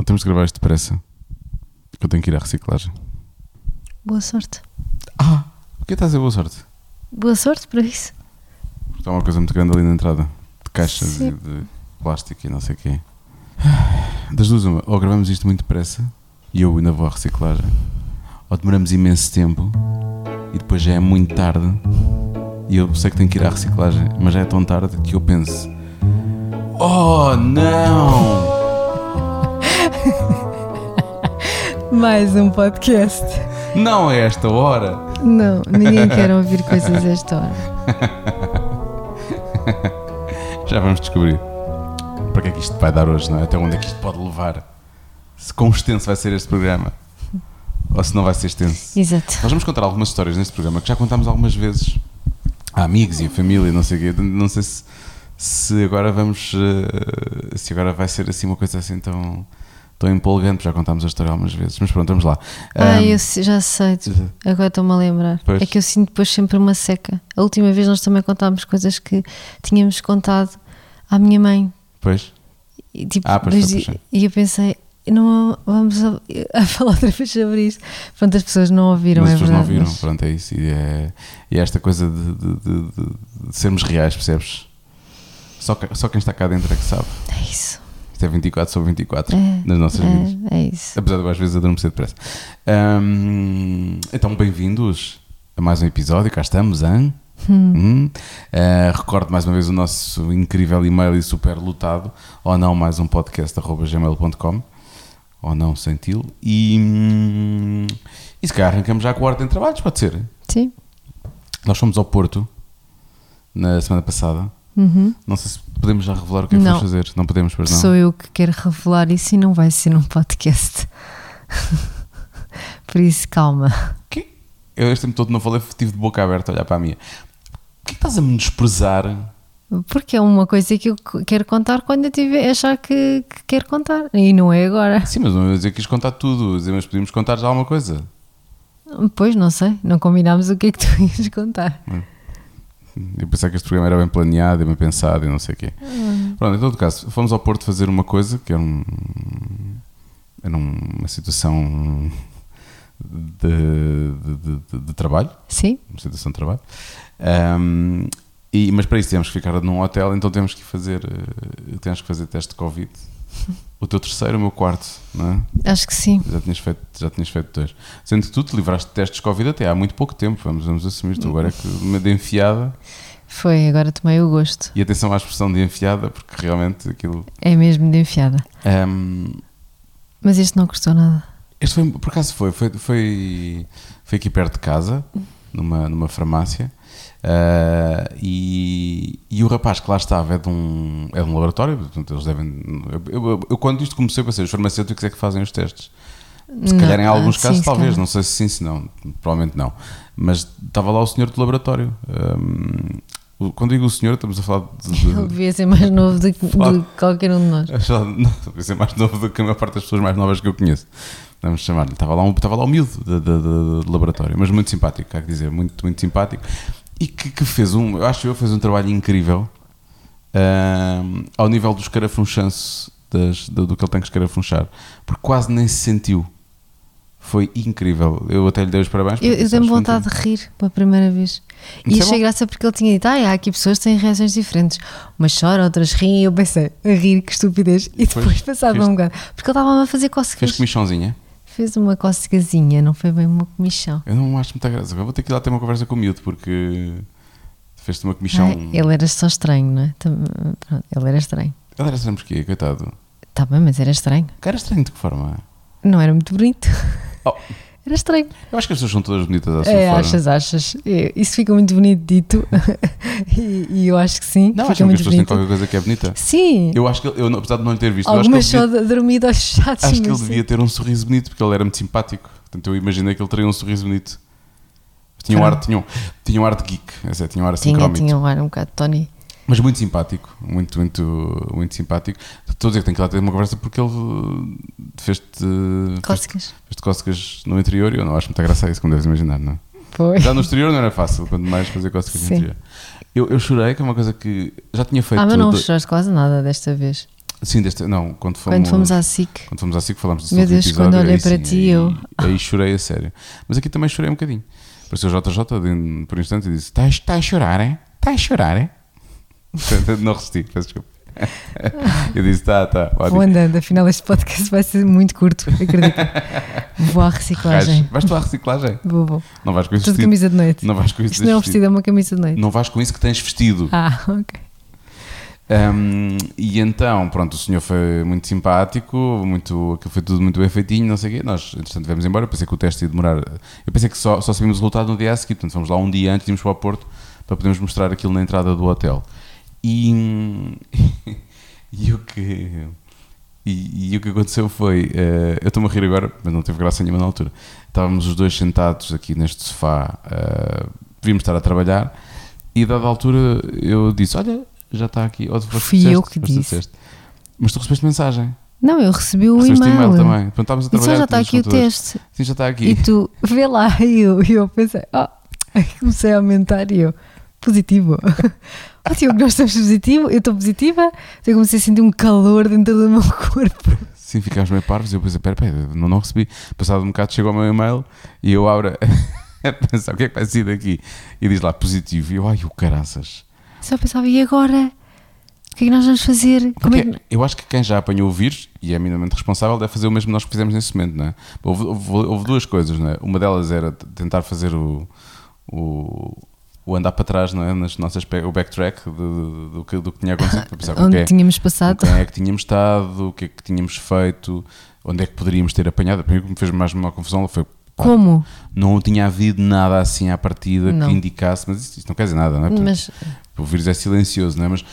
Bom, temos de gravar isto depressa. Que eu tenho que ir à reciclagem. Boa sorte. Ah! O que estás a dizer boa sorte? Boa sorte para isso. Porque está uma coisa muito grande ali na entrada. De caixas Sim. e de plástico e não sei o quê. Das duas, uma. Ou gravamos isto muito depressa e eu ainda vou à reciclagem. Ou demoramos imenso tempo e depois já é muito tarde e eu sei que tenho que ir à reciclagem, mas já é tão tarde que eu penso: Oh não! Mais um podcast. Não é esta hora! Não, ninguém quer ouvir coisas esta hora. Já vamos descobrir para que é que isto vai dar hoje, não é? Até onde é que isto pode levar? Se quão extenso vai ser este programa ou se não vai ser extenso. Exato. Nós vamos contar algumas histórias neste programa que já contámos algumas vezes a amigos e a família, não sei o quê. Não sei se, se agora vamos. eh, Se agora vai ser assim uma coisa assim tão, tão empolgante, já contámos a história algumas vezes. Mas pronto, vamos lá. Ah, Ahm, eu já sei. Agora estou-me a lembrar. Pois. É que eu sinto depois sempre uma seca. A última vez nós também contámos coisas que tínhamos contado à minha mãe. Pois. E, tipo, Ah, pois dois di- pois e eu pensei, não vamos a, a falar outra vez sobre isto. Pronto, as pessoas não ouviram, mas é as pessoas não verdade. viram, mas- pronto, é isso. E é, e é esta coisa de, de- de- de- sermos reais, percebes? Só, só quem está cá dentro é que sabe. É isso. Isto é 24 sobre 24 É, nas nossas vidas. É, é isso. Apesar de eu às vezes adormecer depressa. Ahm, então, bem-vindos a mais um episódio. Cá estamos, hein? Hum. Ah, recordo mais uma vez o nosso incrível e-mail e super lotado, ou não, mais um podcast, arroba gmail.com, ou não, sem til. E, hum, e se calhar arrancamos já com a ordem de trabalhos, pode ser? Sim. Nós fomos ao Porto na semana passada. Uhum. Não sei se podemos já revelar o que é que vamos fazer. Não podemos, pois não. Sou eu que quero revelar isso e não vai ser num podcast. Por isso, calma. Que? Eu este tempo todo não falei, tive de boca aberta a olhar para a minha. Porquê que estás a me desprezar? Porque é uma coisa que eu quero contar quando eu tiver, achar que, que quero contar. E não é agora. Sim, mas não ia dizer que quis contar tudo, dizer, mas podíamos contar já alguma coisa. Pois, não sei. Não combinámos o que é que tu ias contar. Eu pensava que este programa era bem planeado e bem pensado e não sei o quê. Pronto, em todo caso, fomos ao Porto fazer uma coisa que era, um, era uma situação de, de, de- de- trabalho, Sim? uma situação de trabalho. Ahm, e, mas para isso temos que ficar num hotel, então temos que fazer, eh, temos que fazer teste de Covid. O teu terceiro, o meu quarto, não é? Acho que sim. Já tinhas feito, já tinhas feito dois. Sendo que tu te livraste de testes de Covid até há muito pouco tempo, vamos, vamos assumir. Tu agora é que me de enfiada, Foi, agora tomei o gosto. e atenção à expressão de enfiada, porque realmente aquilo. É mesmo de enfiada. Ahm, Mas este não custou nada. este foi, por acaso foi, foi, foi, foi aqui perto de casa, numa, numa farmácia. Ah, e, e o rapaz que lá estava é de um, é de um laboratório, portanto eles devem. Eu, eu- eu quando isto comecei a pensar, os farmacêuticos é que fazem os testes. Se calhar em Não, alguns ah, casos, sim, talvez, não sei se sim, se não, provavelmente não. Mas estava lá o senhor do laboratório. Hum, o- quando digo o senhor, estamos a falar de. de- Ele devia ser mais novo do que, do que qualquer um de nós. Não, talvez ser mais novo do que a maior parte das pessoas mais novas que eu conheço. Vamos chamar-lhe. Estava lá, um, estava lá o miúdo de, de- de- de laboratório, mas muito simpático, há que dizer, muito, muito simpático. E que, que fez um, eu acho eu, fez um trabalho incrível ao nível do escarafunchanço das, do, do que ele tem que escarafunchar, porque quase nem se sentiu. Foi incrível. Eu até lhe dei os parabéns. Eu, eu dei-me vontade de rir pela primeira vez. E Isso é achei bom. graça porque ele tinha dito: ah, há aqui pessoas que têm reações diferentes. Umas choram, outras riem. E eu pensei: a rir, que estupidez. E Pois, depois passava fez- um bocado. Porque ele estava a fazer Fez cócegas. comichãozinha. Fez uma cócegazinha, não foi bem uma comichão. Eu não acho muita graça. Agora vou ter que ir lá ter uma conversa com o miúdo porque fez-te uma comichão. Ele era só estranho, não é? Pronto, ele era estranho. Ele era estranho porquê, coitado. Está bem, mas era estranho. Cara é estranho de que forma? Não era muito bonito. Oh, Era estranho. eu acho que as pessoas são todas bonitas à sua É, forma. achas, achas. É, Isso fica muito bonito dito. e, e eu acho que sim. Não, acham que as pessoas têm qualquer coisa que é bonita? Sim. Eu acho que, eu, apesar de não lhe ter visto, acho Algumas só devia, de- dormido aos chatos. acho que ele devia ter um sorriso bonito porque ele era muito simpático. Portanto, eu imaginei que ele teria um sorriso bonito. Tinha um, ar, tinha, um, tinha um ar de geek, é, tinha um ar assim Tinha, tinha um ar um bocado Tony. Mas muito simpático, muito, muito, muito simpático. Estou a dizer que tenho que lá ter uma conversa porque ele fez-te fez Cócegas. fez cócegas no interior e eu não acho muita graça a isso, como deves imaginar, não é? Foi. Já no exterior não era fácil, quanto mais fazer cócegas no Sim. interior. Eu, eu chorei, que é uma coisa que já tinha feito. Ah, mas não do- choraste quase nada desta vez. Sim, deste, não, quando fomos, Quando fomos à SIC. quando fomos à SIC falámos disso Meu no Deus, quando episódio, olhei aí para sim, ti, aí, eu- Aí chorei a sério. Mas aqui também chorei um bocadinho. Pareceu o JJ de- por um instante e disse: Estás está a chorar, é? Está a chorar, é? não resisti, peço desculpa. Eu disse: Tá, tá. olha, Vou andando, afinal este podcast vai ser muito curto, acredita. Vou à reciclagem. vais, vais tu à reciclagem? Vou, vou. Não vais com isso Estou de camisa de noite. Não vais com isso Isto não é um vestido. é uma camisa de noite. Não vais com isso que tens vestido. Ah, ok. Um, e então, pronto, o senhor foi muito simpático, muito, aquilo foi tudo muito bem feitinho, não sei o quê. Nós, entretanto, viemos embora. Eu pensei que o teste ia demorar. Eu pensei que só, só sabíamos o resultado no dia a seguir. Portanto, fomos lá um dia antes, íamos para o Porto para podermos mostrar aquilo na entrada do hotel. E, e o que. E, e o que aconteceu foi. eh, eu estou-me a rir agora, mas não teve graça nenhuma na altura. Estávamos os dois sentados aqui neste sofá, uh, devíamos estar a trabalhar, e dada a altura eu disse: Olha, já está aqui. Ou tu Fui disseste, eu que disse. disseste. Mas tu recebeste mensagem. Não, eu recebi o recebeste e-mail. e-mail também. Portanto, estávamos a E trabalhar. já está aqui o teste. Sim, já está aqui. E tu, vê lá, e eu, e eu pensei, oh, comecei a aumentar e eu, positivo. Oh, Tiago, nós estamos positivo, eu estou positiva, eu comecei a sentir um calor dentro do meu corpo. Sim, ficámos meio parvos e eu pensei, pera, pera, não, não recebi. Passado um bocado chegou o meu e-mail e eu abro a pensar, o que é que vai sair daqui? E diz lá, positivo. E eu, ai, o caraças. Só pensava, e agora? O que é que nós vamos fazer? É que... eu acho que quem já apanhou o vírus e é minimamente responsável deve fazer o mesmo que nós fizemos nesse momento, não é? Houve, houve- houve duas coisas, não é? Uma delas era tentar fazer o, o, o andar para trás, não é? Nas nossas, o backtrack do, do, que, do que tinha acontecido, para pensar com Onde quem, tínhamos com passado? quem é que tínhamos estado, o que é que tínhamos feito, onde é que poderíamos ter apanhado. A primeira que me fez mais uma confusão foi pá, Como? não tinha havido nada assim à partida Não. que indicasse, mas isso, não quer dizer nada, não é? Portanto, Mas o vírus é silencioso, não é? Mas,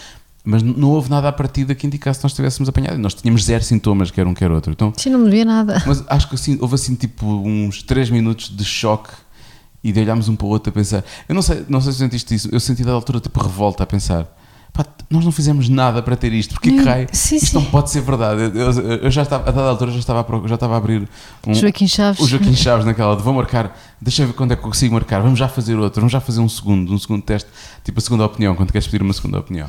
mas não houve nada à partida que indicasse que nós estivéssemos apanhados. Nós tínhamos zero sintomas, quer um, quer outro. Então, sim, não me via nada. mas acho que assim, houve assim tipo uns 3 minutos de choque e de olharmos um para o outro a pensar. Eu não sei, não sei se sentiste isso, eu senti da altura tipo revolta a pensar. Pá, nós não fizemos nada para ter isto, porque que Hum, raio? sim, Isto sim. não pode ser verdade. Eu, eu- eu já estava, a dada altura já estava a, já estava a abrir um, Joaquim Chaves. o Joaquim Chaves naquela de vou marcar, deixa eu ver quando é que eu consigo marcar, vamos já fazer outro, vamos já fazer um segundo, um segundo teste, tipo a segunda opinião, quando queres pedir uma segunda opinião.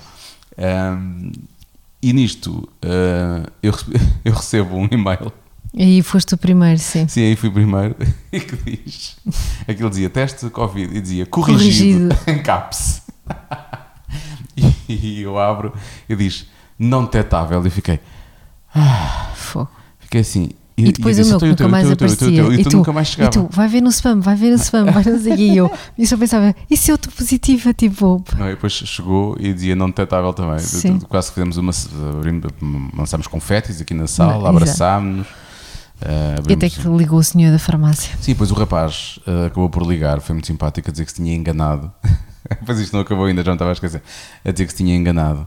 Ahm, e nisto ah, eu, eu recebo um e-mail, Aí foste o primeiro, sim. sim, aí fui primeiro, e que diz, aquilo dizia teste de Covid e dizia corrigido, Corrigido. em caps. e eu abro e diz não detetável e fiquei, Fogo. fiquei assim. E depois eu o disse, meu que "Teu, nunca mais aparecia. teu", E tu nunca mais E chegava. tu, vai ver no spam, vai ver no spam, vai o quê. E eu, e só pensava, e se eu estou positiva? Tipo, Não, e depois chegou e dizia não detetável também. Sim. Quase que fizemos uma. Lançámos confetes aqui na sala, abraçámos-nos. Eh, e até que ligou o senhor da farmácia. Sim, depois o rapaz eh, acabou por ligar, foi muito simpático a dizer que se tinha enganado. Mas isto não acabou ainda, já não estava a esquecer. A dizer que se tinha enganado.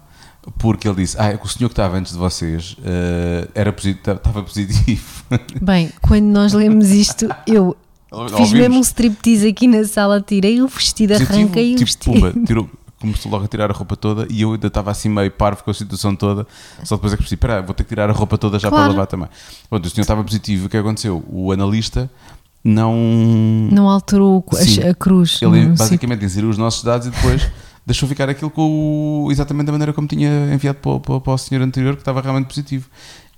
Porque ele disse: Ah, é que o senhor que estava antes de vocês eh, era posi- estava positivo. Bem, quando nós lemos isto, eu fiz Ouvimos. mesmo um striptease aqui na sala, tirei o vestido, Positivo, arranquei o tipo, vestido. pumba, tirou, começou logo a tirar a roupa toda e eu ainda estava assim meio parvo com a situação toda. Só depois é que percebi: Espera, vou ter que tirar a roupa toda já Claro. para lavar também. Pronto, o senhor estava positivo. O que aconteceu? O analista não. Não alterou a, Sim. a cruz. Ele basicamente inseriu os nossos dados e depois deixou ficar aquilo com o- exatamente da maneira como tinha enviado para, o- para, para o senhor anterior, que estava realmente positivo.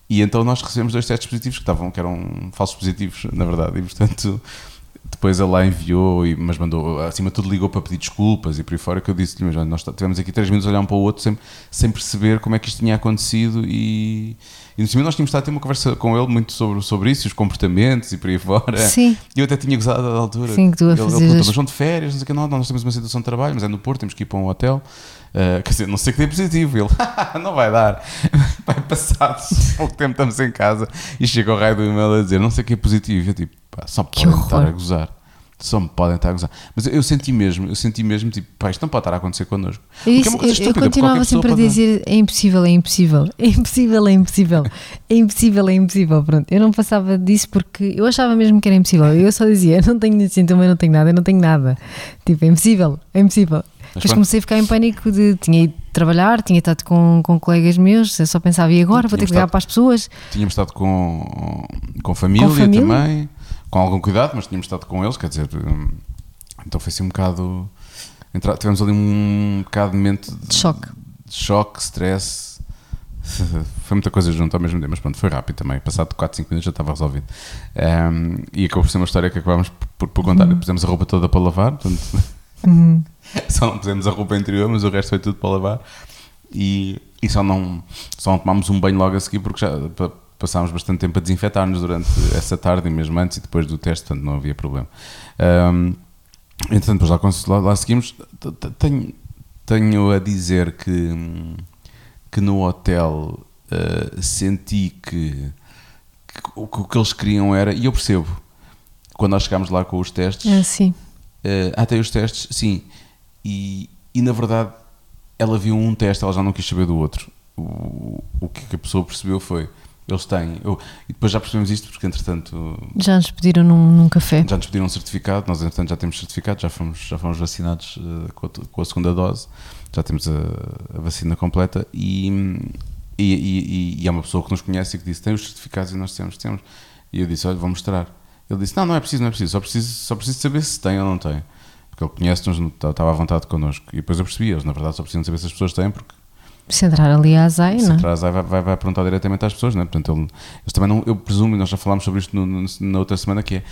E então nós recebemos dois testes positivos que, estavam, que eram falsos positivos, na verdade, e portanto depois ele lá enviou, e, mas mandou, acima de tudo ligou para pedir desculpas e por aí fora, que eu disse-lhe, mas nós tivemos aqui três minutos a olhar um para o outro sem, sem perceber como é que isto tinha acontecido e, e no cima nós tínhamos estado a ter uma conversa com ele muito sobre, sobre isso, os comportamentos e por aí fora. Sim. E eu até tinha gozado da altura. Sim, que tu a ele, ele perguntou, as- mas vão de férias, não sei o que, não, nós temos uma situação de trabalho, mas é no Porto, temos que ir para um hotel. Uh, quer dizer, não sei que dê positivo. Ele, não vai dar. Vai passar pouco tempo, estamos em casa e chega o raio do e-mail a dizer, não sei o que é positivo. Eu tipo, pá, só podem estar a gozar. Só me podem estar a gozar. Mas eu senti mesmo, eu senti mesmo, tipo, pá, isto não pode estar a acontecer connosco. Eu, é eu- eu estúpida, porque continuava sempre a pode- dizer é impossível, é impossível, é impossível, é impossível, é impossível, é impossível. Pronto, eu não passava disso porque eu achava mesmo que era impossível. Eu só dizia, não tenho sintoma, eu não tenho nada, eu não tenho nada. Tipo, é impossível, é impossível. Depois pronto. comecei a ficar em pânico de tinha ido trabalhar, tinha estado com, com colegas meus, eu só pensava, e agora vou ter que ligar estado- para as pessoas. Tínhamos estado com, com, família família? também, com algum cuidado, mas tínhamos estado com eles, quer dizer, hum, então foi assim um bocado. entra- tivemos ali um bocado de momento de, De choque. de choque, stress. Foi muita coisa junto ao mesmo tempo, mas pronto, foi rápido também. Passado 4, 5 minutos já estava resolvido. Um, e acabou por ser uma história que acabámos por, por contar. Uhum. Pusemos a roupa toda para lavar, portanto, Só não pusemos a roupa interior, mas o resto foi tudo para lavar. E, e só, não, só não tomámos um banho logo a seguir, porque já pa- passámos bastante tempo a desinfetar-nos durante essa tarde, e mesmo antes e depois do teste, portanto não havia problema. Um, entretanto, depois lá, lá, lá seguimos. Tenho, tenho a dizer que, que no hotel uh, senti que, que o que eles queriam era, e eu percebo, quando nós chegámos lá com os testes, É assim. Uh, tem os testes, sim. E, e na verdade, ela viu um teste, ela já não quis saber do outro. O, o que a pessoa percebeu foi: eles têm. Eu, e depois já percebemos isto, porque entretanto Já nos pediram num, num café. já nos pediram um certificado. Nós, entretanto, já temos certificado, já fomos, já fomos vacinados uh, com, a, com a segunda dose, já temos a, a vacina completa. E, e, e, e há uma pessoa que nos conhece e que disse: tem os certificados e nós temos, temos. E eu disse: olha, vou mostrar. Ele disse: Não, não é preciso, não é preciso, só preciso, só preciso saber se tem ou não tem. Porque ele conhece-nos, estava à vontade connosco. E depois eu percebi, eles na verdade só precisam saber se as pessoas têm, porque Se entrar ali à Zai, se não é? atrás vai, vai, vai perguntar diretamente às pessoas, não é? Portanto, ele, eles também não, eu presumo, e nós já falámos sobre isto no- no- na outra semana, que é.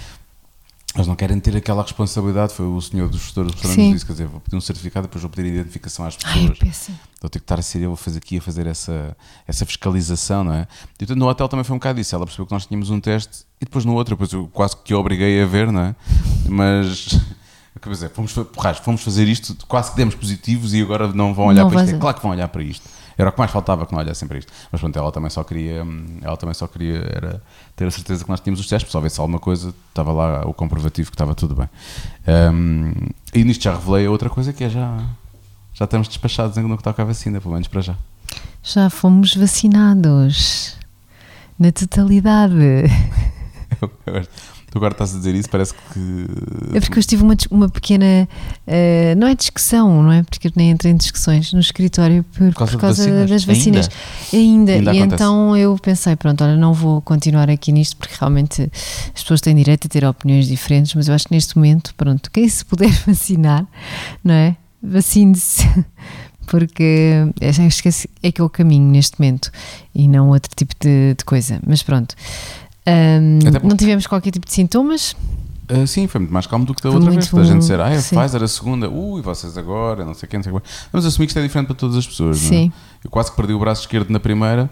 Eles não querem ter aquela responsabilidade, foi o senhor dos gestores que disse, quer dizer, vou pedir um certificado, depois vou pedir identificação às Ai, pessoas. péssimo. Vou ter que estar a ser eu a fazer aqui, a fazer essa, essa fiscalização, não é? E portanto, no hotel também foi um bocado isso. Ela percebeu que nós tínhamos um teste e depois no outro, depois eu quase que a obriguei a ver, não é? Mas, quer dizer, fomos, porrais, fomos fazer isto, quase que demos positivos e agora não vão olhar Não para isto. É a- claro que vão olhar para isto. Era o que mais faltava que não olhassem para isto. Mas pronto, ela também só queria, hum, ela também só queria ter a certeza que nós tínhamos os testes, para só ver se alguma coisa estava lá o comprovativo que estava tudo bem. Hum, e nisto já revelei outra coisa que é já. Já estamos despachados no que toca à vacina, pelo menos para já. Já fomos vacinados. Na totalidade. Tu agora estás a dizer isso, parece que. É porque eu tive uma, uma pequena. eh, não é discussão, não é? Porque eu nem entrei em discussões no escritório por, causa por causa vacinas? das vacinas. Ainda Ainda. e acontece. então eu pensei, pronto, olha, não vou continuar aqui nisto porque realmente as pessoas têm direito a ter opiniões diferentes, mas eu acho que neste momento, pronto, quem se puder vacinar, não é? Vacine-se. Porque acho que esse é que é o caminho neste momento e não outro tipo de, de coisa. Mas pronto. Porque- não tivemos qualquer tipo de sintomas, Ah, sim, foi muito mais calmo do que da Foi outra vez. Da gente bom, dizer, ah, a sim. Pfizer a segunda, ui, vocês agora, não sei quem, não sei quem. Vamos assumir que isto é diferente para todas as pessoas, não é? Sim. Eu quase que perdi o braço esquerdo na primeira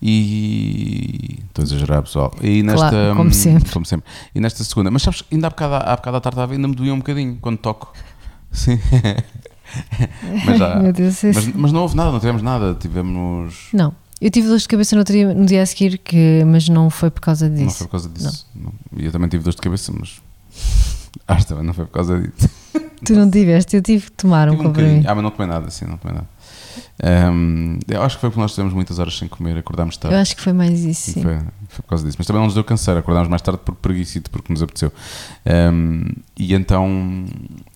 e. Estou a exagerar, pessoal. E nesta, Claro, como hum, sempre. como sempre. E nesta segunda. Mas sabes, ainda há bocado, há bocado à tarde ainda me doía um bocadinho quando toco. Sim. mas, já, Deus, mas, mas não houve nada, não tivemos nada. Tivemos. Não. Eu tive dores de cabeça no, outro dia, no dia a seguir, que, mas não foi por causa disso. Não foi por causa disso. E eu também tive dores de cabeça, mas. Acho também não foi por causa disso. Tu não tiveste, eu tive que tomar um Tive um comprimido. bocadinho. Ah, mas não tomei nada, sim, não tomei nada. Ahm, eu acho que foi porque nós tivemos muitas horas sem comer, acordámos tarde. eu acho que foi mais isso, sim. Foi, foi por causa disso. Mas também não nos deu canseiro, acordámos mais tarde por preguiça, porque nos apeteceu. Ahm, e então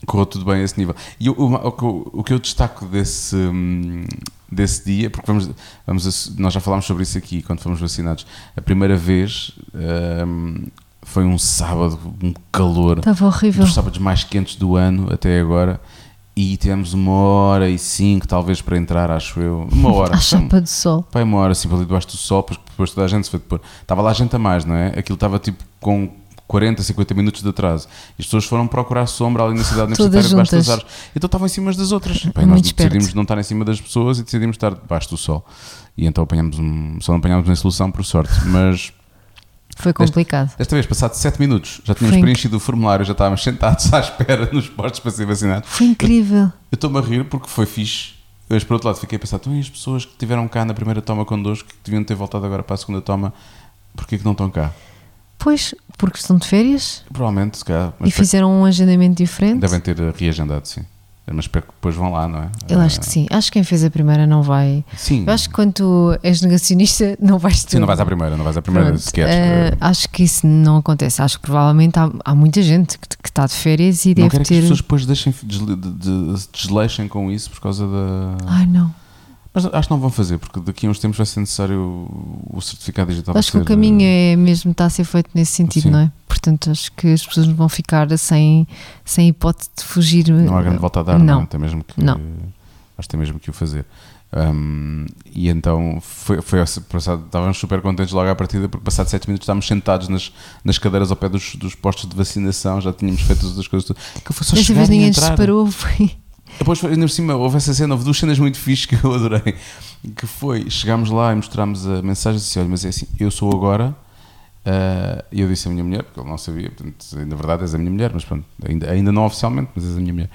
correu tudo bem a esse nível. E o, o, o que eu- destaco desse, hum, desse dia, porque vamos, vamos, nós já falámos sobre isso aqui quando fomos vacinados, a primeira vez ahm, foi um sábado, um calor Estava horrível. dos sábados mais quentes do ano até agora e tivemos uma hora e cinco talvez para entrar, acho eu. Uma hora. À chapa do sol. Pai, uma hora assim ali debaixo do sol, depois, depois toda a gente se foi depor. Estava lá gente a mais, não é? Aquilo estava tipo com 40, 50 minutos de atraso. E as pessoas foram procurar sombra ali na cidade universitária debaixo das árvores. Então estavam em cima das outras. Muito nós esperto. decidimos não estar em cima das pessoas e decidimos estar debaixo do sol. E então apanhamos um, só não apanhámos uma solução por sorte. Mas Foi complicado. desta vez, passados 7 minutos, já tínhamos Foi inc- preenchido o formulário, já estávamos sentados à espera nos postos para ser vacinados. Foi incrível. Eu estou-me a rir porque foi fixe. Mas por outro lado fiquei a pensar, então e as pessoas que estiveram cá na primeira toma connosco, que deviam ter voltado agora para a segunda toma, porquê que não estão cá? Pois, porque estão de férias Provavelmente, se calhar, e fizeram um agendamento diferente. devem ter reagendado, sim. Mas espero que depois vão lá, não é? Eu acho que sim. Acho que quem fez a primeira não vai. Sim. Eu acho que quando tu és negacionista, não vais ter. Sim, não vais à primeira, não vais à primeira Pronto, sequer. Eh, acho que isso não acontece. Acho que provavelmente há, há muita gente que, que está de férias e não deve quero que as ter. pessoas depois deixem, desleixem com isso por causa da. Ai não. Mas acho que não vão fazer, porque daqui a uns tempos vai ser necessário o certificado digital. Acho que o caminho eh, é mesmo está a ser feito nesse sentido, Sim. não é? Portanto, acho que as pessoas não vão ficar sem, sem hipótese de fugir. Não há grande volta a dar, não. Não. é? Tem mesmo que, Não. Acho que tem mesmo que o fazer. Um, e então foi, foi passado, estávamos super contentes logo à partida porque passado 7 minutos estávamos sentados nas, nas cadeiras ao pé dos, dos postos de vacinação, já tínhamos feito as coisas. Que foi só Desta vez ninguém se separou, foi. Depois, ainda por cima, houve essa cena, houve duas cenas muito fixas que eu adorei. Que foi, chegámos lá e mostramos a mensagem e disse: Olha, mas é assim, eu sou agora. Uh, e eu disse à minha mulher, porque ele não sabia, portanto, na verdade és a minha mulher, mas pronto, ainda, ainda não oficialmente, mas és a minha mulher.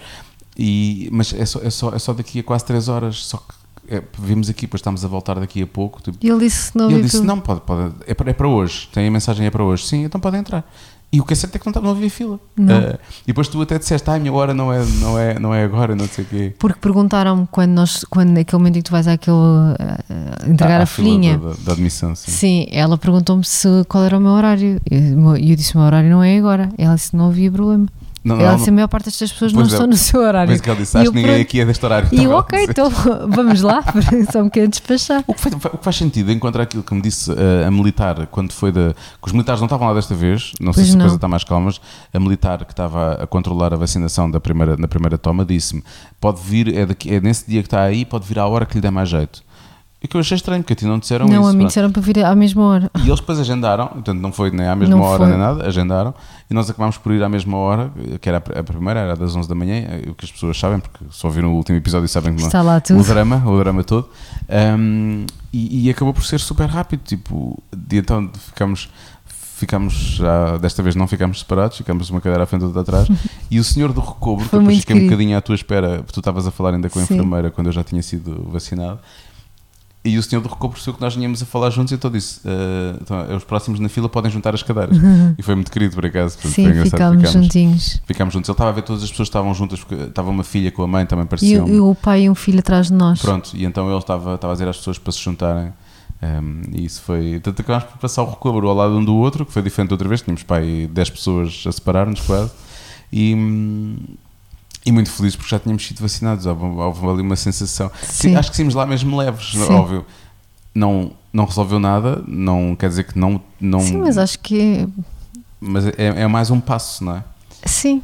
E, mas é só, é, só, é só daqui a quase 3 horas, só que é, vimos aqui, depois estamos a voltar daqui a pouco. Tipo, e ele disse não. Ele disse: Não, pode, pode, é, para, é para hoje. Tem a mensagem, é para hoje. Sim, então pode entrar. E o que é certo é que não, não havia fila. Uh, e depois tu até disseste, ai, a minha hora não é, não é, não é agora, não sei o quê. Porque perguntaram-me quando, nós, quando naquele momento em que tu vais àquele, uh, entregar ah, a, a folhinha. Da, da, admissão, sim. Sim, ela perguntou-me se, qual era o meu horário. E eu, eu disse: o meu horário não é agora. Ela disse: não havia problema. Não, ela disse, a maior parte destas pessoas não é, estão no seu horário. Mas que ela disse, acho que ninguém aqui é deste horário. E eu, ok, então vamos lá, só me quero despachar. O que, faz, o que faz sentido encontrar aquilo que me disse uh, a militar, quando foi da. que os militares não estavam lá desta vez, não sei se a coisa está mais calma, a militar que estava a controlar a vacinação da primeira, na primeira toma disse-me: pode vir, é, daqui, é nesse dia que está aí, pode vir à hora que lhe der mais jeito. E que eu achei estranho, porque a ti não disseram não, isso. Não, a mim disseram para vir à mesma hora. E eles depois agendaram, portanto não foi nem à mesma não hora foi. nem nada, agendaram, e nós acabámos por ir à mesma hora, que era a primeira, era das 11 da manhã, o que as pessoas sabem, porque só viram o último episódio e sabem que Está lá tudo. o drama, o drama todo. Um, e, e, acabou por ser super rápido, tipo, de então ficamos ficamos já, desta vez não ficámos separados, ficámos uma cadeira à frente outra atrás. e o senhor do recobro, que depois fiquei querido. um bocadinho à tua espera, porque tu estavas a falar ainda com a Sim. enfermeira quando eu já tinha sido vacinado, e o senhor do recobro percebeu que nós vinhamos a falar juntos e então disse: uh, então, os próximos na fila podem juntar as cadeiras. Uhum. E foi muito querido, por acaso. Sim, foi engraçado. Ficámos, ficámos juntinhos. Ficámos juntos. Ele estava a ver todas as pessoas que estavam juntas, porque estava uma filha com a mãe, também parecia. E, e o pai e um filho atrás de nós. Pronto, e então ele estava, estava a dizer às pessoas para se juntarem. Um, ehm, e isso foi. Tanto acabámos por passar o recobro ao lado um do outro, que foi diferente outra vez. Tínhamos pai 10 pessoas a separar-nos quase. E, hum, e muito felizes porque já tínhamos sido vacinados. Houve, houve ali uma sensação. Sim. Acho que saímos lá mesmo leves, Sim. óbvio não, não resolveu nada, não quer dizer que não. não Sim, mas acho que. Mas é, é mais um passo, não é? Sim.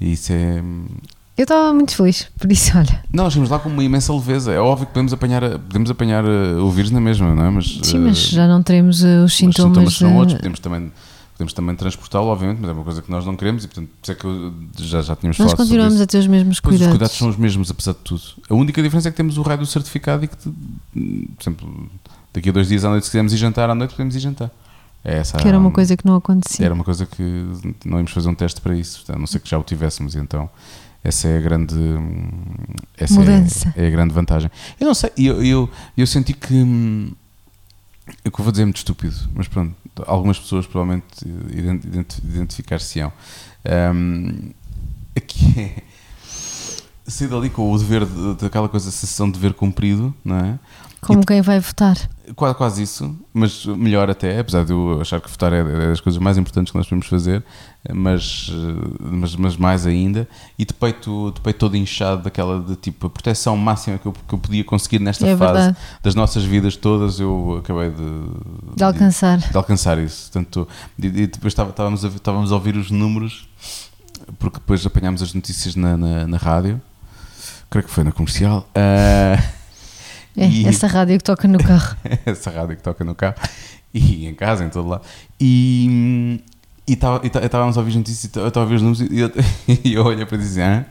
E isso é. Eu estava muito feliz, por isso, olha. Não, nós lá com uma imensa leveza. É óbvio que podemos apanhar, podemos apanhar uh, o vírus na mesma, não é? Mas, Sim, mas uh, já não teremos uh, os sintomas. Os sintomas são outros, podemos também podemos também transportá-lo, obviamente, mas é uma coisa que nós não queremos e, portanto, por isso é que eu, já, já tínhamos nós falado continuamos a ter os mesmos cuidados. Os cuidados são os mesmos, apesar de tudo. A única diferença é que temos o raio do certificado e que, por exemplo, daqui a dois dias à noite, se quisermos ir jantar à noite, podemos ir jantar. É essa, que era uma coisa que não acontecia. Era uma coisa que não íamos fazer um teste para isso, a não ser que já o tivéssemos, então essa é a grande essa mudança. É, é, a grande vantagem. Eu não sei, eu, eu, eu senti que hum, eu vou dizer muito estúpido, mas pronto, algumas pessoas provavelmente identificar-se-ão. Um, é sair dali com o dever, daquela coisa, a sensação de dever cumprido, não é? Como e, quem vai votar. Quase, quase isso, mas melhor até, apesar de eu achar que votar é, é das coisas mais importantes que nós podemos fazer, mas, mas, mas mais ainda, e de peito, de peito todo inchado daquela de tipo a proteção máxima que eu, que eu podia conseguir nesta é fase verdade. das nossas vidas todas, eu acabei de, de alcançar. De, de alcançar isso. Portanto, e, e depois estávamos a, estávamos a ouvir os números, porque depois apanhámos as notícias na, na, na rádio, creio que foi na comercial. Uh, é, e, essa rádio que toca no carro. essa rádio que toca no carro e em casa, em todo lado. E, e estávamos a ouvir notícias, eu estava a ouvir os números e eu, e eu olhei para dizer, ah,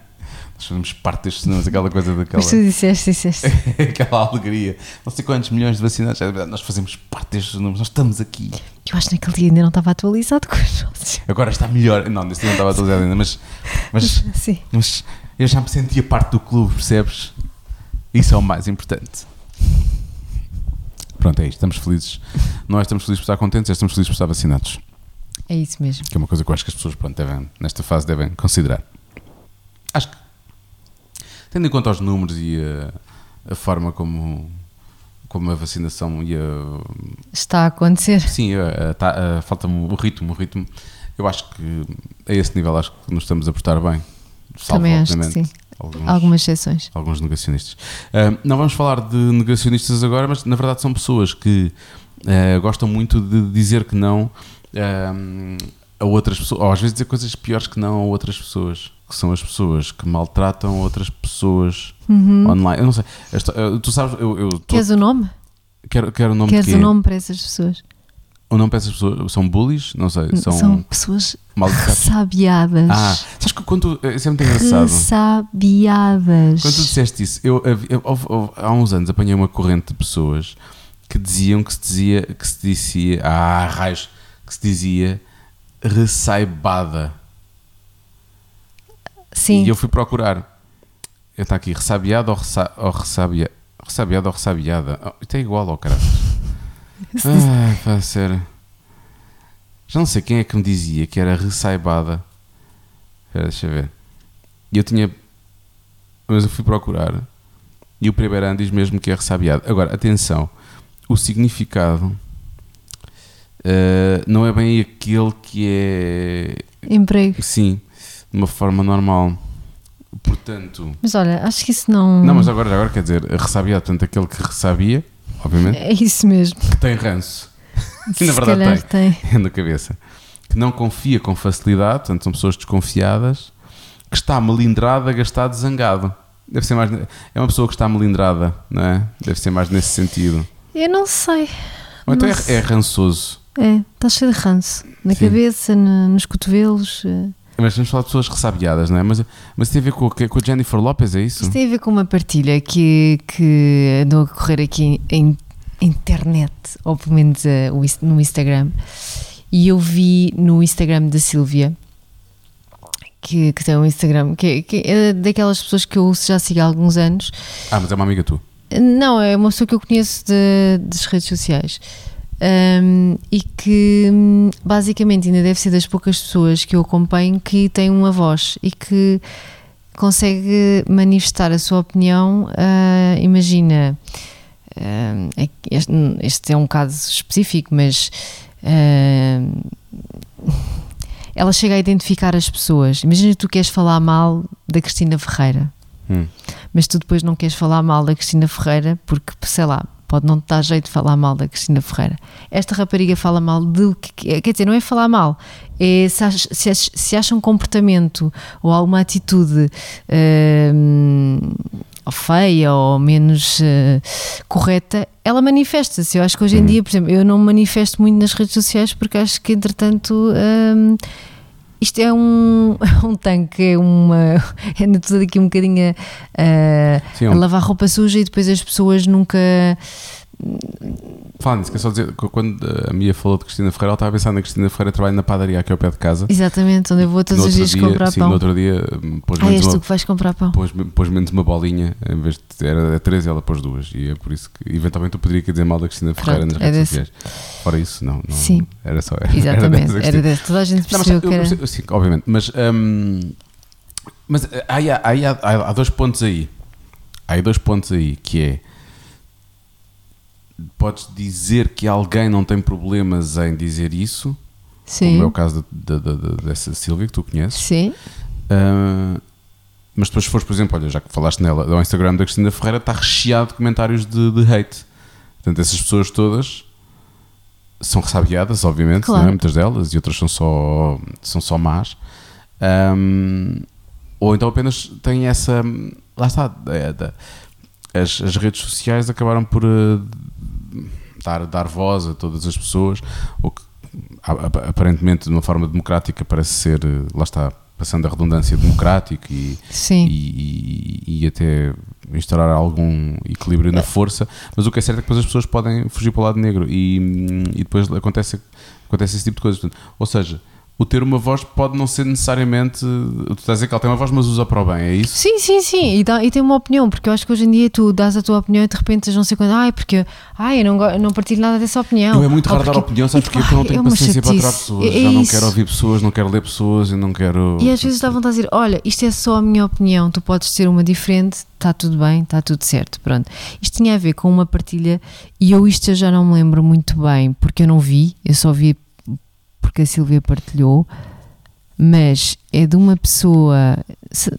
nós fazemos parte destes números, aquela coisa daquela. Mas tu disseste, disseste. aquela alegria. Não sei quantos milhões de vacinados, é nós fazemos parte destes números, nós estamos aqui. Eu acho que naquele dia ainda não estava atualizado com os nossos. Agora está melhor. Não, nesse dia não estava atualizado ainda, mas, mas, Sim. mas eu já me sentia parte do clube, percebes? Isso é o mais importante. Pronto, é isto. Estamos felizes. Nós estamos felizes por estar contentes, estamos felizes por estar vacinados. É isso mesmo. Que é uma coisa que eu acho que as pessoas, pronto, devem, nesta fase, devem considerar. Acho que, tendo em conta os números e a, a forma como, como a vacinação ia. Está a acontecer. Sim, falta-me o ritmo. O ritmo, eu acho que a esse nível, acho que nos estamos a portar bem. Salvo, Também acho que sim. Alguns, Algumas exceções. Alguns negacionistas. Uh, não vamos falar de negacionistas agora, mas na verdade são pessoas que uh, gostam muito de dizer que não uh, a outras pessoas, ou às vezes dizer coisas piores que não a outras pessoas. que são as pessoas que maltratam outras pessoas Uhum. online. Eu não sei. Tu sabes, eu, eu tô- Queres o nome? quero, quero o nome Queres o nome para essas pessoas? O nome para essas pessoas são bullies? Não sei. São, São pessoas ressabiadas. Ah, sabes que quando. tu- Isso é muito engraçado. Ressabiadas. Quando tu disseste isso, eu, eu- eu- há uns anos apanhei uma corrente de pessoas que diziam que se dizia, que se dizia, ah, raios, que se dizia ressaibada. Sim. E eu fui procurar. Está aqui, ressabiada ou, ressa, ou ressabia, ou ressabiada. Oh, isto é igual ao caralho. Ah, pá, sério. Já não sei quem é que me dizia que era ressaibada. Espera, deixa eu ver. E eu tinha. Mas eu fui procurar. E o primeiro ano diz mesmo que é ressabiado. Agora, atenção. O significado eh, não é bem aquele que é. Emprego. Sim, de uma forma normal. Portanto. Mas olha, acho que isso não. Não, mas agora, agora quer dizer, ressabiado, portanto, aquele que ressabia, obviamente, É isso mesmo. que tem ranço. Se Na verdade calhar tem. É na cabeça. Que não confia com facilidade, portanto, são pessoas desconfiadas, que está melindrada, gastado, zangado. Deve ser mais. É uma pessoa que está melindrada, não é? Deve ser mais nesse sentido. Eu não sei. Ou então é, sei. é rançoso. É, está cheio de ranço. Na Sim. cabeça, na- nos cotovelos. Mas vamos falar de pessoas ressabiadas, não é? Mas, mas tem a ver com, com a Jennifer Lopez, é isso? Isto tem a ver com uma partilha que, que andou a correr aqui em internet, ou pelo menos eh, no Instagram. E eu vi no Instagram da Sílvia, que, que tem um Instagram, que, que é daquelas pessoas que eu já sigo há alguns anos. Ah, mas é uma amiga tua. Não, é uma pessoa que eu conheço de- das redes sociais. Um, e que hum, basicamente ainda deve ser das poucas pessoas que eu acompanho que tem uma voz e que consegue manifestar a sua opinião. ah, imagina, que este, este é um caso específico, mas ah, ela chega a identificar as pessoas. Imagina que tu queres falar mal da Cristina Ferreira Hum. mas tu depois não queres falar mal da Cristina Ferreira porque, sei lá, pode não te dar jeito de falar mal da Cristina Ferreira. Esta rapariga fala mal do que. Quer dizer, não é falar mal, é se, ach- se, ach- se acha um comportamento ou alguma atitude hum, ou feia ou menos eh, correta, ela manifesta-se. Eu acho que hoje em dia, por exemplo, eu não me manifesto muito nas redes sociais porque acho que, entretanto. hum, isto é um, um tanque, é uma. É tudo aqui um bocadinho a, a- é a um- lavar roupa suja e depois as pessoas nunca. Falando nisso, quer só dizer, quando a Mia falou de Cristina Ferreira, ela estava a pensar na Cristina Ferreira, trabalha na padaria aqui ao pé de casa. Exatamente, onde eu vou todos os dias dia, comprar sim, pão. no outro dia hum, pôs Ah, menos, és uma, tu que vais comprar pão. pôs, pôs menos uma bolinha, em vez de era três, ela pôs duas. E é por isso que eventualmente eu poderia dizer mal da Cristina Ferreira Pronto, nas é redes desse. sociais. Fora isso, não. não Sim. Era só. Era, Exatamente, dessa era Cristina. desse. Toda a gente Não, mas percebeu que era. percebo- sim, obviamente. Mas, hum, mas eh, aí há, aí há- há- há dois pontos aí. Há dois pontos aí, que é podes dizer que alguém não tem problemas em dizer isso, como é o Sim, caso da- da- da- dessa Silvia que tu conheces. sim, Ah, mas depois, se fores, por exemplo, olha, já que falaste nela, o Instagram da Cristina Ferreira está recheado de comentários de, de hate. Portanto, essas pessoas todas são ressabiadas, obviamente, Claro. não é? muitas delas, e outras são só, são só más. Ahm, ou então apenas têm essa. Lá está. é, da- as, as redes sociais acabaram por eh, dar, dar voz a todas as pessoas, o que aparentemente de uma forma democrática parece ser, eh, lá está, passando a redundância, democrático e, e, e- e até instaurar algum equilíbrio na força, mas o que é certo é que depois as pessoas podem fugir para o lado negro e, e depois acontece, acontece esse tipo de coisas. Portanto, ou seja, o ter uma voz pode não ser necessariamente. Tu estás a dizer que ela tem uma voz, mas usa para o bem, é isso? Sim, sim, sim, e, dá- e tem uma opinião, porque eu acho que hoje em dia tu dás a tua opinião e de repente não sei quando, ai, porque ai, eu não, eu não partilho nada dessa opinião. Eu é muito raro dar porque- opinião, sabes e, porquê? Porque eu não tenho é paciência para aturar chatice. pessoas. É Já não quero ouvir pessoas, não quero ler pessoas, eu não quero. E às vezes dá vontade de dizer: Olha, isto é só a minha opinião, tu podes ter uma diferente, está tudo bem, está tudo certo. Pronto. Isto tinha a ver com uma partilha e eu isto eu já não me lembro muito bem, porque eu não vi, eu só vi porque a Silvia partilhou, mas é de uma pessoa. se-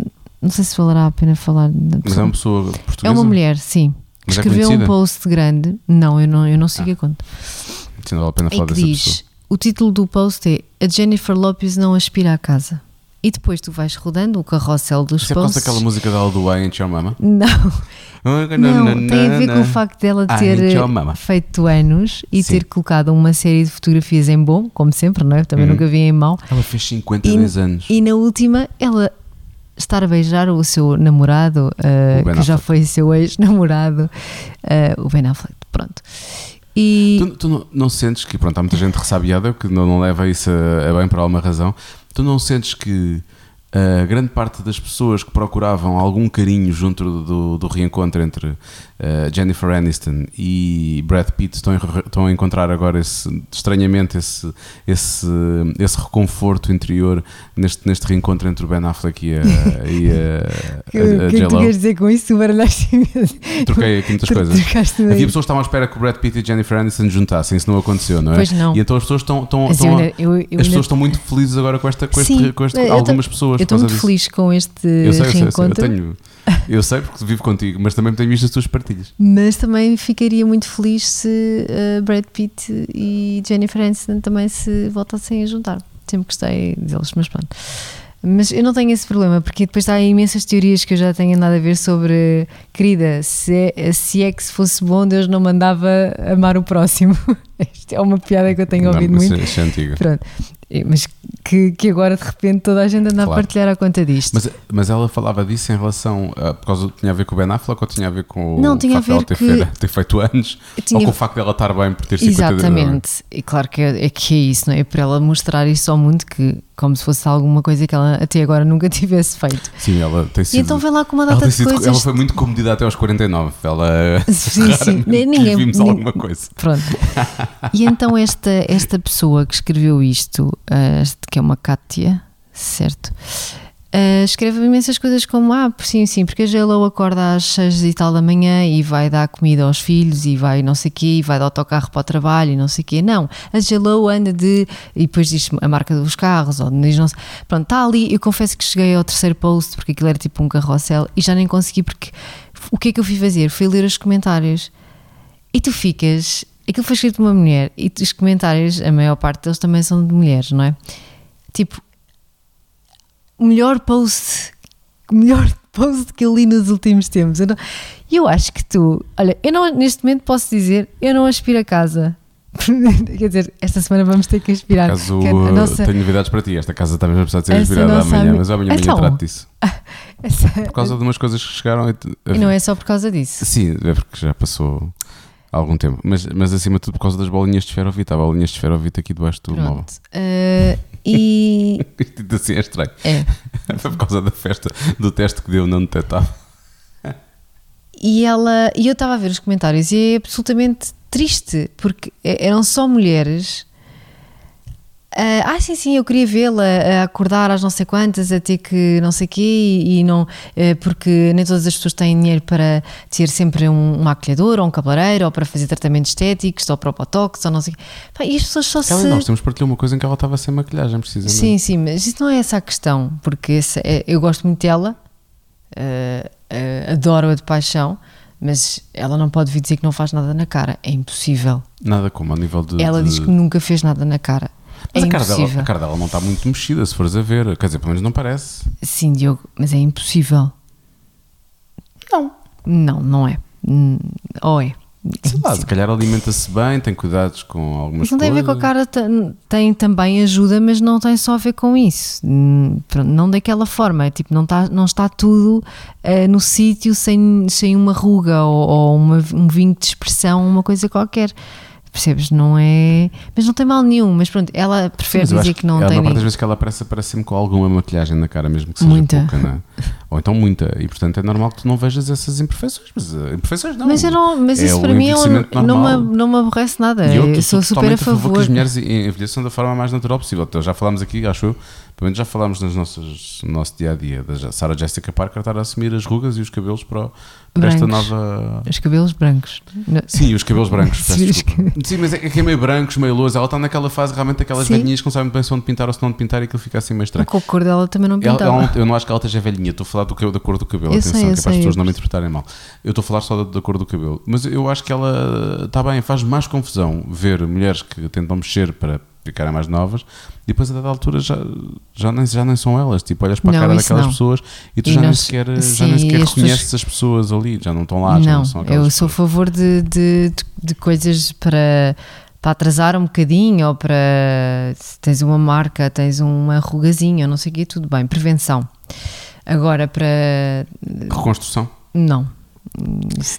não sei se valerá a pena falar da Mas é pessoa. uma pessoa portuguesa. É uma mulher, sim. Que é escreveu um conhecida? post grande. Não, eu não, eu não sigo Ah. a conta. Sim, não vale a pena falar que dessa diz: pessoa. o título do post é A Jennifer Lopez não aspira à casa. E depois tu vais rodando o carrossel dos causa posts. daquela música dela do I Ain't Your Mama? Não, não, tem a ver com o facto dela ter feito anos e Sim. ter colocado uma série de fotografias em bom, como sempre, não é? Também Uhum. nunca vi em mau. Ela fez 52 anos. E na última, ela estar a beijar o seu namorado, uh, O que já foi seu ex-namorado, uh, o Ben Affleck, pronto. E Tu, tu não, não sentes que, pronto, há muita gente ressabiada que não, não leva isso a, a bem por alguma razão. Tu não sentes que a grande parte das pessoas que procuravam algum carinho junto do, do reencontro entre eh, Jennifer Aniston e Brad Pitt estão, a- estão a encontrar agora esse, estranhamente esse, esse, esse reconforto interior neste, neste reencontro entre o Ben Affleck e a, e a, o que, a, a o que é que tu queres dizer com isso? Tu baralhaste imenso. Troquei aqui muitas coisas. Havia pessoas que estavam à espera que o Brad Pitt e Jennifer Aniston juntassem, isso não aconteceu, não é? Pois não. E então as pessoas estão, estão, estão eu eu- eu as pessoas estão muito felizes agora com esta, com este, Sim, com este- eu tô- algumas pessoas Eu estou muito disso. feliz com este Eu sei, eu sei, eu sei, eu reencontro, tenho, eu sei porque vivo contigo, mas também tenho visto as tuas partilhas. mas também ficaria muito feliz se uh, Brad Pitt e Jennifer Aniston também se voltassem a juntar. Sempre gostei deles, mas pronto. Mas eu não tenho esse problema, porque depois há imensas teorias que eu já tenho andado a ver sobre, querida, se é, se é que se fosse bom, Deus não mandava amar o próximo. Isto é uma piada que eu tenho ouvido muito. Isso é antiga. Pronto. Mas que, que agora de repente toda a gente anda Claro. a partilhar a conta disto. Mas, mas ela falava disso em relação a, por causa tinha a ver com o Ben Affleck ou tinha a ver com o Não, tinha a facto dela ver ter, que- fe- ter feito anos Tinha- ou com o facto dela estar bem por ter 50 Exatamente. E claro que é, é que é isso, não é? Para ela mostrar isso ao mundo que, como se fosse alguma coisa que ela até agora nunca tivesse feito. Sim, ela tem sido. E então vem lá com uma data de sido- coisas. ela foi muito comedida até aos 49. Ela Sim, sim. Ninguém- vimos alguma coisa. Pronto. E então esta, esta pessoa que escreveu isto, este que é uma Kátia, certo? Ah, escreve imensas coisas como ah, sim, sim, porque a J-Lo acorda às 6 e tal da manhã e vai dar comida aos filhos e vai não sei o quê, e vai de autocarro para o trabalho e não sei o quê. Não, a J-Lo anda de. E depois diz a marca dos carros, ou diz não sei. Pronto, está ali. Eu confesso que cheguei ao terceiro post porque aquilo era tipo um carrossel e já nem consegui porque o que é que eu fui fazer? Fui ler os comentários. E tu ficas. Aquilo foi escrito por uma mulher e os comentários, a maior parte deles também são de mulheres, não é? Tipo, o melhor post, melhor post que eu li nos últimos tempos. Eu, não- eu acho que tu, olha, eu não, neste momento posso dizer, eu não aspiro a casa. Quer dizer, esta semana vamos ter que aspirar. Caso a nossa- tenho novidades para ti, esta casa está mesmo a precisar de ser nossa amanhã, ami- mas amanhã, Então. trato disso. essa- Por causa de umas coisas que chegaram. E, e não é só por causa disso. Sim, é porque já passou algum tempo. Mas, mas acima de tudo por causa das bolinhas de esferovite. Há bolinhas de esferovite aqui debaixo do móvel. Eh, e Isto assim é estranho. é. Foi por causa da festa, do teste que deu não detectável. E ela, e eu estava a ver os comentários e é absolutamente triste, porque eram só mulheres. Ah, ah, sim, sim, eu queria vê-la a acordar às não sei quantas, a ter que não sei quê, e, e não, eh, porque nem todas as pessoas têm dinheiro para ter sempre um, um maquilhador ou um cabeleireiro ou para fazer tratamentos estéticos ou para o botox ou não sei o quê. Pá, E as pessoas só Ela, se. nós temos partilhado uma coisa em que ela estava sem maquilhagem, precisamente. Sim, sim, mas isso não é essa a questão, porque essa é- eu gosto muito dela, eh, adoro-a de paixão, mas ela não pode vir dizer que não faz nada na cara, é impossível. Nada como ao nível de. Ela de- diz que nunca fez nada na cara. Mas é a cara, dela, a cara dela não está muito mexida, se fores a ver. Quer dizer, pelo menos não parece. Sim, Diogo, mas é impossível. Não. Não, não é. Hum, Ou é. É Sei lá, se calhar alimenta-se bem, tem cuidados com algumas Mas não tem a ver com a coisas. cara, tem- tem também ajuda, mas não tem só a ver com isso. Hum, Não daquela forma, é tipo, não está, não está tudo eh, no sítio sem, sem uma ruga ou, ou uma- um vinho de expressão, uma coisa qualquer. Percebes? Não é. Mas não tem mal nenhum. Mas pronto, ela prefere eu dizer que não ela, tem. A maior parte das vezes que ela aparece, aparece sempre com alguma maquilhagem na cara, mesmo que seja Muita. pouca, não é? Ou então muita. E portanto é normal que tu não vejas essas imperfeições. Mas uh, imperfeições não. Mas, eu não, mas É isso para mim é um- não, me, não me aborrece nada. E eu, eu sou super a favor que favor. as mulheres en- envelheçam da forma mais natural possível. Então, já falámos aqui, acho eu, pelo menos já falámos nas nossas, no nosso dia a dia. Da Sarah Jessica Parker estar a assumir as rugas e os cabelos para, para esta nova. Os cabelos brancos. Sim, os cabelos brancos, Sim. Sim, mas é que é meio brancos, meio louros. Ela está naquela fase realmente daquelas Sim. velhinhas que não sabem bem se onde pintar ou se não de pintar e aquilo fica assim meio estranho. Com a cor dela também não Ela- pintava. ela não- eu não acho que ela esteja velhinha, estou a falar do, da cor do cabelo. Eu Atenção, sei, que é para as pessoas não me interpretarem mal. Eu estou a falar só da, da cor do cabelo. Mas eu acho que ela está bem, faz mais confusão ver mulheres que tentam mexer para ficarem mais novas, depois a dada altura já, já, nem, já nem são elas. Tipo, olhas para a Não, cara daquelas não. pessoas e tu E já, nem nós- sequer, já sim, nem sequer reconheces as pessoas ali, já não estão lá, já não, não, são aquelas eu sou a pessoas. favor de, de, de- coisas para, para atrasar um bocadinho ou para se tens uma marca, tens uma rugazinha, não sei o quê, tudo bem, prevenção. Agora para. Reconstrução. Não.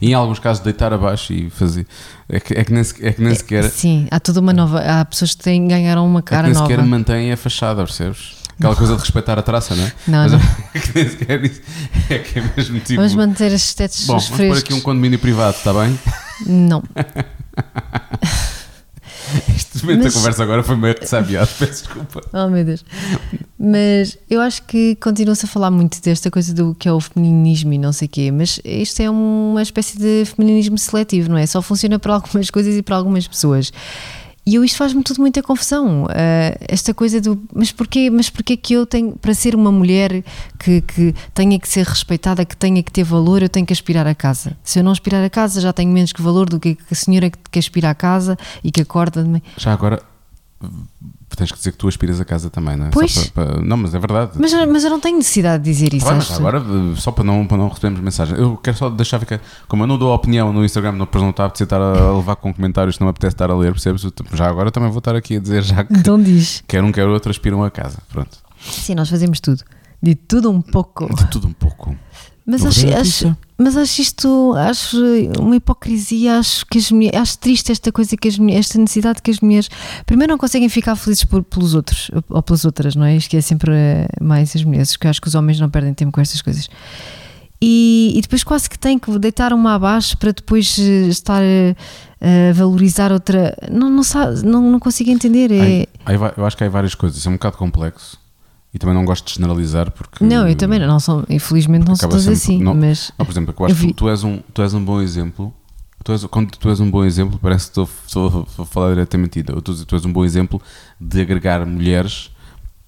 E em alguns casos deitar abaixo e fazer. É que, é que nem, é que nem sequer. Sim, há toda uma nova. Há pessoas que têm, ganharam uma É que cara nem nova. sequer mantém a fachada, percebes? Aquela coisa de respeitar a traça, não é? Não, Mas não. é que nem sequer isso. É que é mesmo tipo. Vamos manter as estéticas Bom, vamos pôr aqui um condomínio privado, está bem? Não. Este momento Mas- da conversa agora foi meio ressabiado, peço desculpa. Oh meu Deus. Mas eu acho que continua-se a falar muito desta coisa do que é o feminismo e não sei o quê, mas isto é uma espécie de feminismo seletivo, não é? Só funciona para algumas coisas e para algumas pessoas. E eu, isto faz-me tudo muita confusão. Ah, esta coisa do. Mas porquê, mas porquê que eu tenho. Para ser uma mulher que, que tenha que ser respeitada, que tenha que ter valor, eu tenho que aspirar a casa. Se eu não aspirar a casa, já tenho menos que valor do que a senhora que, que aspira a casa e que acorda de manhã. Já agora, tens que dizer que tu aspiras a casa também, não é? Pois. Para- para- não, mas é verdade. Mas, mas eu não tenho necessidade de dizer isso. Tá pessoas. agora, eh, só para não, para não recebermos mensagem, eu quero só deixar ficar. Como eu não dou opinião no Instagram, não, não está a apetecer estar a levar com comentários, não me apetece estar a ler, percebes? Já agora também vou estar aqui a dizer já que Então diz. quer um, quer outro aspiram a casa. Pronto. Sim, nós fazemos tudo. De tudo um pouco. De tudo um pouco. Mas acho, acho- mas acho isto acho uma hipocrisia. Acho que as mulheres, acho triste esta coisa que as mulheres, esta necessidade que as mulheres primeiro não conseguem ficar felizes por- pelos outros ou pelas outras, não é? Isto que é sempre eh, mais as mulheres, que eu acho que os homens não perdem tempo com estas coisas. E, e depois quase que têm que deitar uma abaixo para depois eh, estar eh, a valorizar outra. Não, não, sabe, não, não consigo entender. É, Aí- eu acho que há várias coisas. É um bocado complexo e também não gosto de generalizar porque. não, eu também não, sou, infelizmente não sou todos assim, não- mas Não, por exemplo, eu acho Eu vi- que tu és, um, tu és um bom exemplo. Tu és, quando tu és um bom exemplo, parece que estou, estou a falar diretamente. Eu estou a dizer, tu és um bom exemplo de agregar mulheres.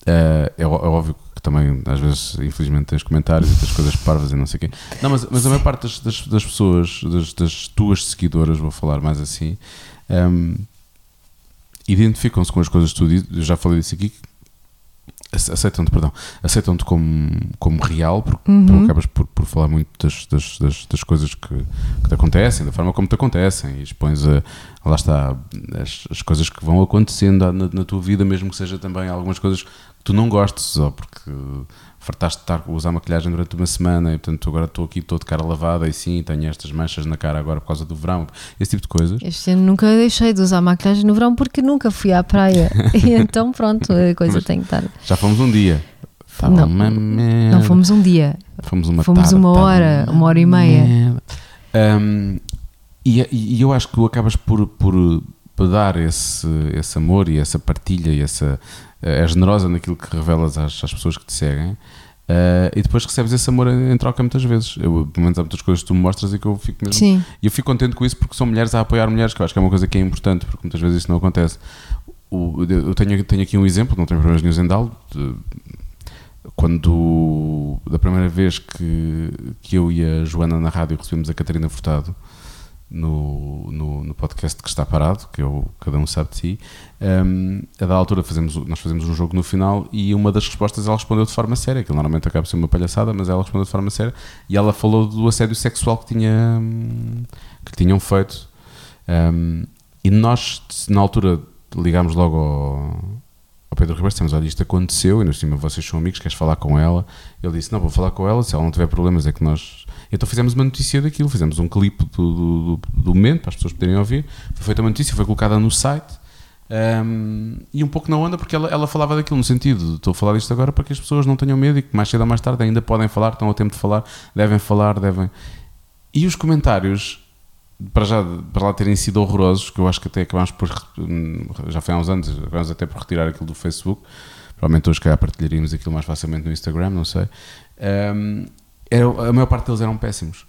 eh, é, é óbvio que também, às vezes, infelizmente, tens comentários e tens coisas parvas e não sei o quê. Não, mas, mas a maior parte das, das, das pessoas, das, das tuas seguidoras, vou falar mais assim, ehm, identificam-se com as coisas que tu dizes. Eu já falei disso aqui. Ace- Aceitam-te, perdão, aceitam-te como, como real, porque tu acabas por, por falar muito das, das, das, das coisas que, que te acontecem, da forma como te acontecem, e expões a, lá está, as, as coisas que vão acontecendo na, na tua vida, mesmo que seja também algumas coisas que tu não gostes, ou porque fartaste de estar a usar maquilhagem durante uma semana e portanto agora estou aqui todo de cara lavada e sim, tenho estas manchas na cara agora por causa do verão, esse tipo de coisas. Este ano nunca deixei de usar maquilhagem no verão porque nunca fui à praia. e então, pronto, a coisa Mas- tem que estar. Já fomos um dia. Estava Não, uma merda. Não fomos um dia. Fomos uma fomos tarde, uma estava hora, uma hora e meia. Um, e, e eu acho que tu acabas por, por, por dar esse, esse amor e essa partilha e essa é generosa naquilo que revelas às, às pessoas que te seguem uh, e depois recebes esse amor em, troca muitas vezes. Eu, pelo menos há muitas coisas que tu me mostras e que eu fico mesmo. Sim. E eu fico contente com isso porque são mulheres a apoiar mulheres, que eu acho que é uma coisa que é importante, porque muitas vezes isso não acontece. O- eu tenho, tenho aqui um exemplo, não tenho problemas nenhum em de- Quando, da primeira vez que, que eu e a Joana na rádio recebemos a Catarina Furtado no, no, no podcast que está parado, que é o Cada Um Sabe de Si, um, a da altura fazemos, nós fazemos um jogo no final e uma das respostas ela respondeu de forma séria, que normalmente acaba ser uma palhaçada, mas ela respondeu de forma séria e ela falou do assédio sexual que, tinha, que tinham feito. Um, e nós, na altura, ligámos logo ao, ao Pedro Ribeiro, dissemos, olha, isto aconteceu, e nós cima vocês são amigos, queres falar com ela? Ele disse, não, vou falar com ela, se ela não tiver problemas é que nós... Então fizemos uma notícia daquilo, fizemos um clipe do, do, do- momento, para as pessoas poderem ouvir, foi feita uma notícia, foi colocada no site, um, e um pouco na onda, porque ela, ela falava daquilo no sentido, estou a falar disto agora para que as pessoas não tenham medo e que mais cedo ou mais tarde ainda podem falar, estão ao tempo de falar, devem falar, devem... E os comentários, para já para lá terem sido horrorosos, que eu acho que até acabámos por, hum, já foi há uns anos, acabámos até por retirar aquilo do Facebook, provavelmente hoje calhar partilharíamos aquilo mais facilmente no Instagram, não sei. Um, era- a maior parte deles eram péssimos.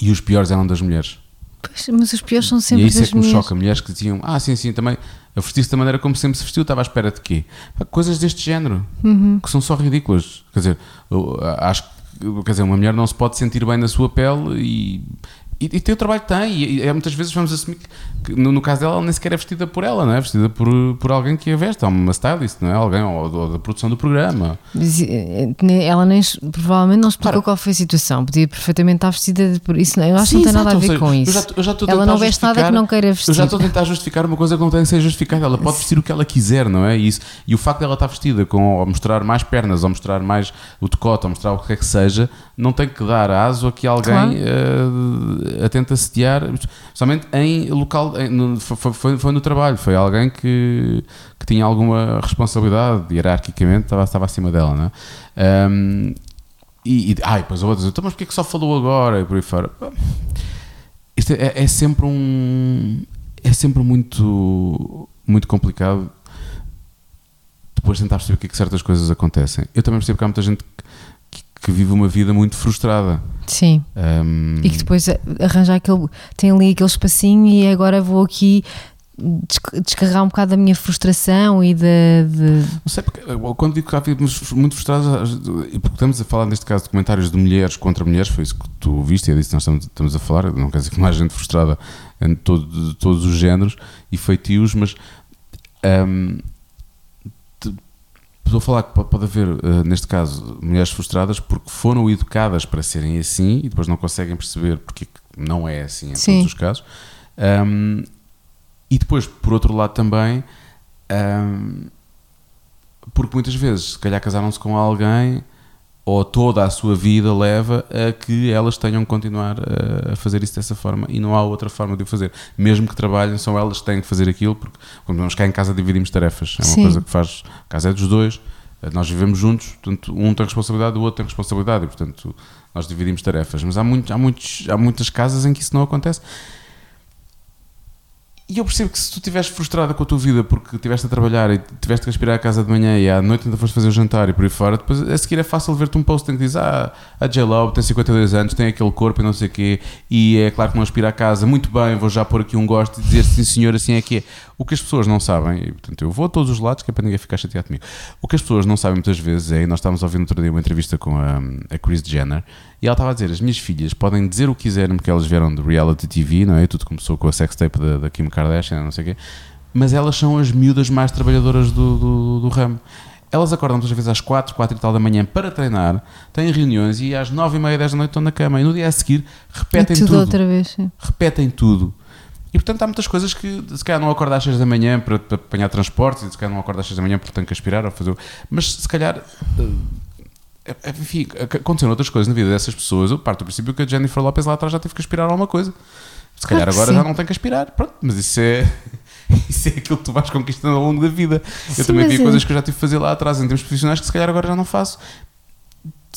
E os piores eram das mulheres. Pois, mas os piores são e sempre é isso é que me mulheres. choca. Mulheres que diziam, ah, sim, sim, também a vestir-se da maneira como sempre se vestiu, estava à espera de quê? Coisas deste género, Uhum. que são só ridículas. Quer dizer, eu acho que quer dizer, uma mulher não se pode sentir bem na sua pele e E, e tem o trabalho que tem, e, e muitas vezes vamos assumir que, que no, no caso dela, ela nem sequer é vestida por ela, não é? Vestida por, por alguém que a veste, é uma stylist, não é? Alguém, ou, ou da produção do programa. Mas, eh, Ela nem, provavelmente não explicou Claro. qual foi a situação. Podia perfeitamente estar vestida por isso. Eu acho que Sim, não tem nada a ver seja, com eu isso. já- eu já estou a ela não veste nada que não queira vestir. Eu já estou a tentar justificar uma coisa que não tem que ser justificada. Ela pode vestir o que ela quiser, não é? E, isso, e o facto de ela estar vestida com, ou mostrar mais pernas, ou mostrar mais o decote, ou mostrar o que quer que seja, não tem que dar aso a que alguém Claro. eh, a tente assediar, somente em local, em- no- foi, foi- foi no trabalho, foi alguém que, que tinha alguma responsabilidade, hierarquicamente, estava, estava acima dela, não é? Ahm, e, e ai, depois a outra diz, então, mas porquê que só falou agora? E por aí fora. Isto é, é sempre um. É sempre muito. Muito complicado depois tentar perceber porque é que certas coisas acontecem. Eu também percebo que há muita gente que, que vive uma vida muito frustrada. Sim. Ahm, E que depois arranja aquele. tem ali aquele espacinho e agora vou aqui des- descarregar um bocado da minha frustração e da. de- Não sei, porque quando digo que já vivemos muito frustrados, e porque estamos a falar neste caso de comentários de mulheres contra mulheres, foi isso que tu viste e é disso que nós estamos, estamos a falar. Não quer dizer que não há gente frustrada em todo- de todos os géneros e feitios, mas te- estou a falar que pode, haver, eh, neste caso, mulheres frustradas porque foram educadas para serem assim e depois não conseguem perceber porque é não é assim em Sim. todos os casos. Ahm, e depois, por outro lado, também. ahm, porque muitas vezes, se calhar, casaram-se com alguém ou toda a sua vida leva a que elas tenham que continuar a, a fazer isso dessa forma e não há outra forma de o fazer. Mesmo que trabalhem, são elas que têm que fazer aquilo, porque quando nós cá em casa dividimos tarefas. É uma Sim. coisa que faz. A casa é dos dois, eh, nós vivemos juntos, portanto, um tem responsabilidade, o outro tem responsabilidade e, portanto, nós dividimos tarefas. Mas há, muito, há, muitos, há muitas casas em que isso não acontece. E eu percebo que se tu estiveres frustrada com a tua vida porque estiveste a trabalhar e tiveste que aspirar a casa de manhã e à noite ainda foste fazer o jantar e por aí fora, depois a seguir é fácil ver-te um post em que diz ah, a J-Lo tem 52 anos, tem aquele corpo e não sei o quê e é claro que não aspira a casa, muito bem, vou já pôr aqui um gosto e dizer sim senhor, assim é que é. O que as pessoas não sabem, e portanto eu vou a todos os lados que é para ninguém ficar chateado comigo, o que as pessoas não sabem muitas vezes é, e nós estávamos no outro dia uma entrevista com a, a Chris Jenner e ela estava a dizer, as minhas filhas podem dizer o que quiserem porque elas vieram de reality TV, não é? Tudo começou com a sextape da, da Kim Kardashian, não sei o quê, mas elas são as miúdas mais trabalhadoras do, do, do ramo. Elas acordam muitas vezes às 4, 4 e tal da manhã para treinar, têm reuniões e às 9 e meia, 10 da noite estão na cama e no dia a seguir repetem É tudo tudo outra vez. sim. repetem tudo. E portanto há muitas coisas que se calhar não acorda às 6 da manhã para, para apanhar transportes e se calhar não acorda às 6 da manhã porque tem que aspirar ou fazer. Mas se calhar. eh, eh, Enfim, aconteceram outras coisas na vida dessas pessoas. Eu parto do princípio que a Jennifer Lopez lá atrás já teve que aspirar alguma coisa. Se calhar Claro agora sim. já não tem que aspirar. Pronto, mas isso é. Isso é aquilo que tu vais conquistando ao longo da vida. Sim, eu também vi é- coisas que eu já tive que fazer lá atrás em termos profissionais que se calhar agora já não faço.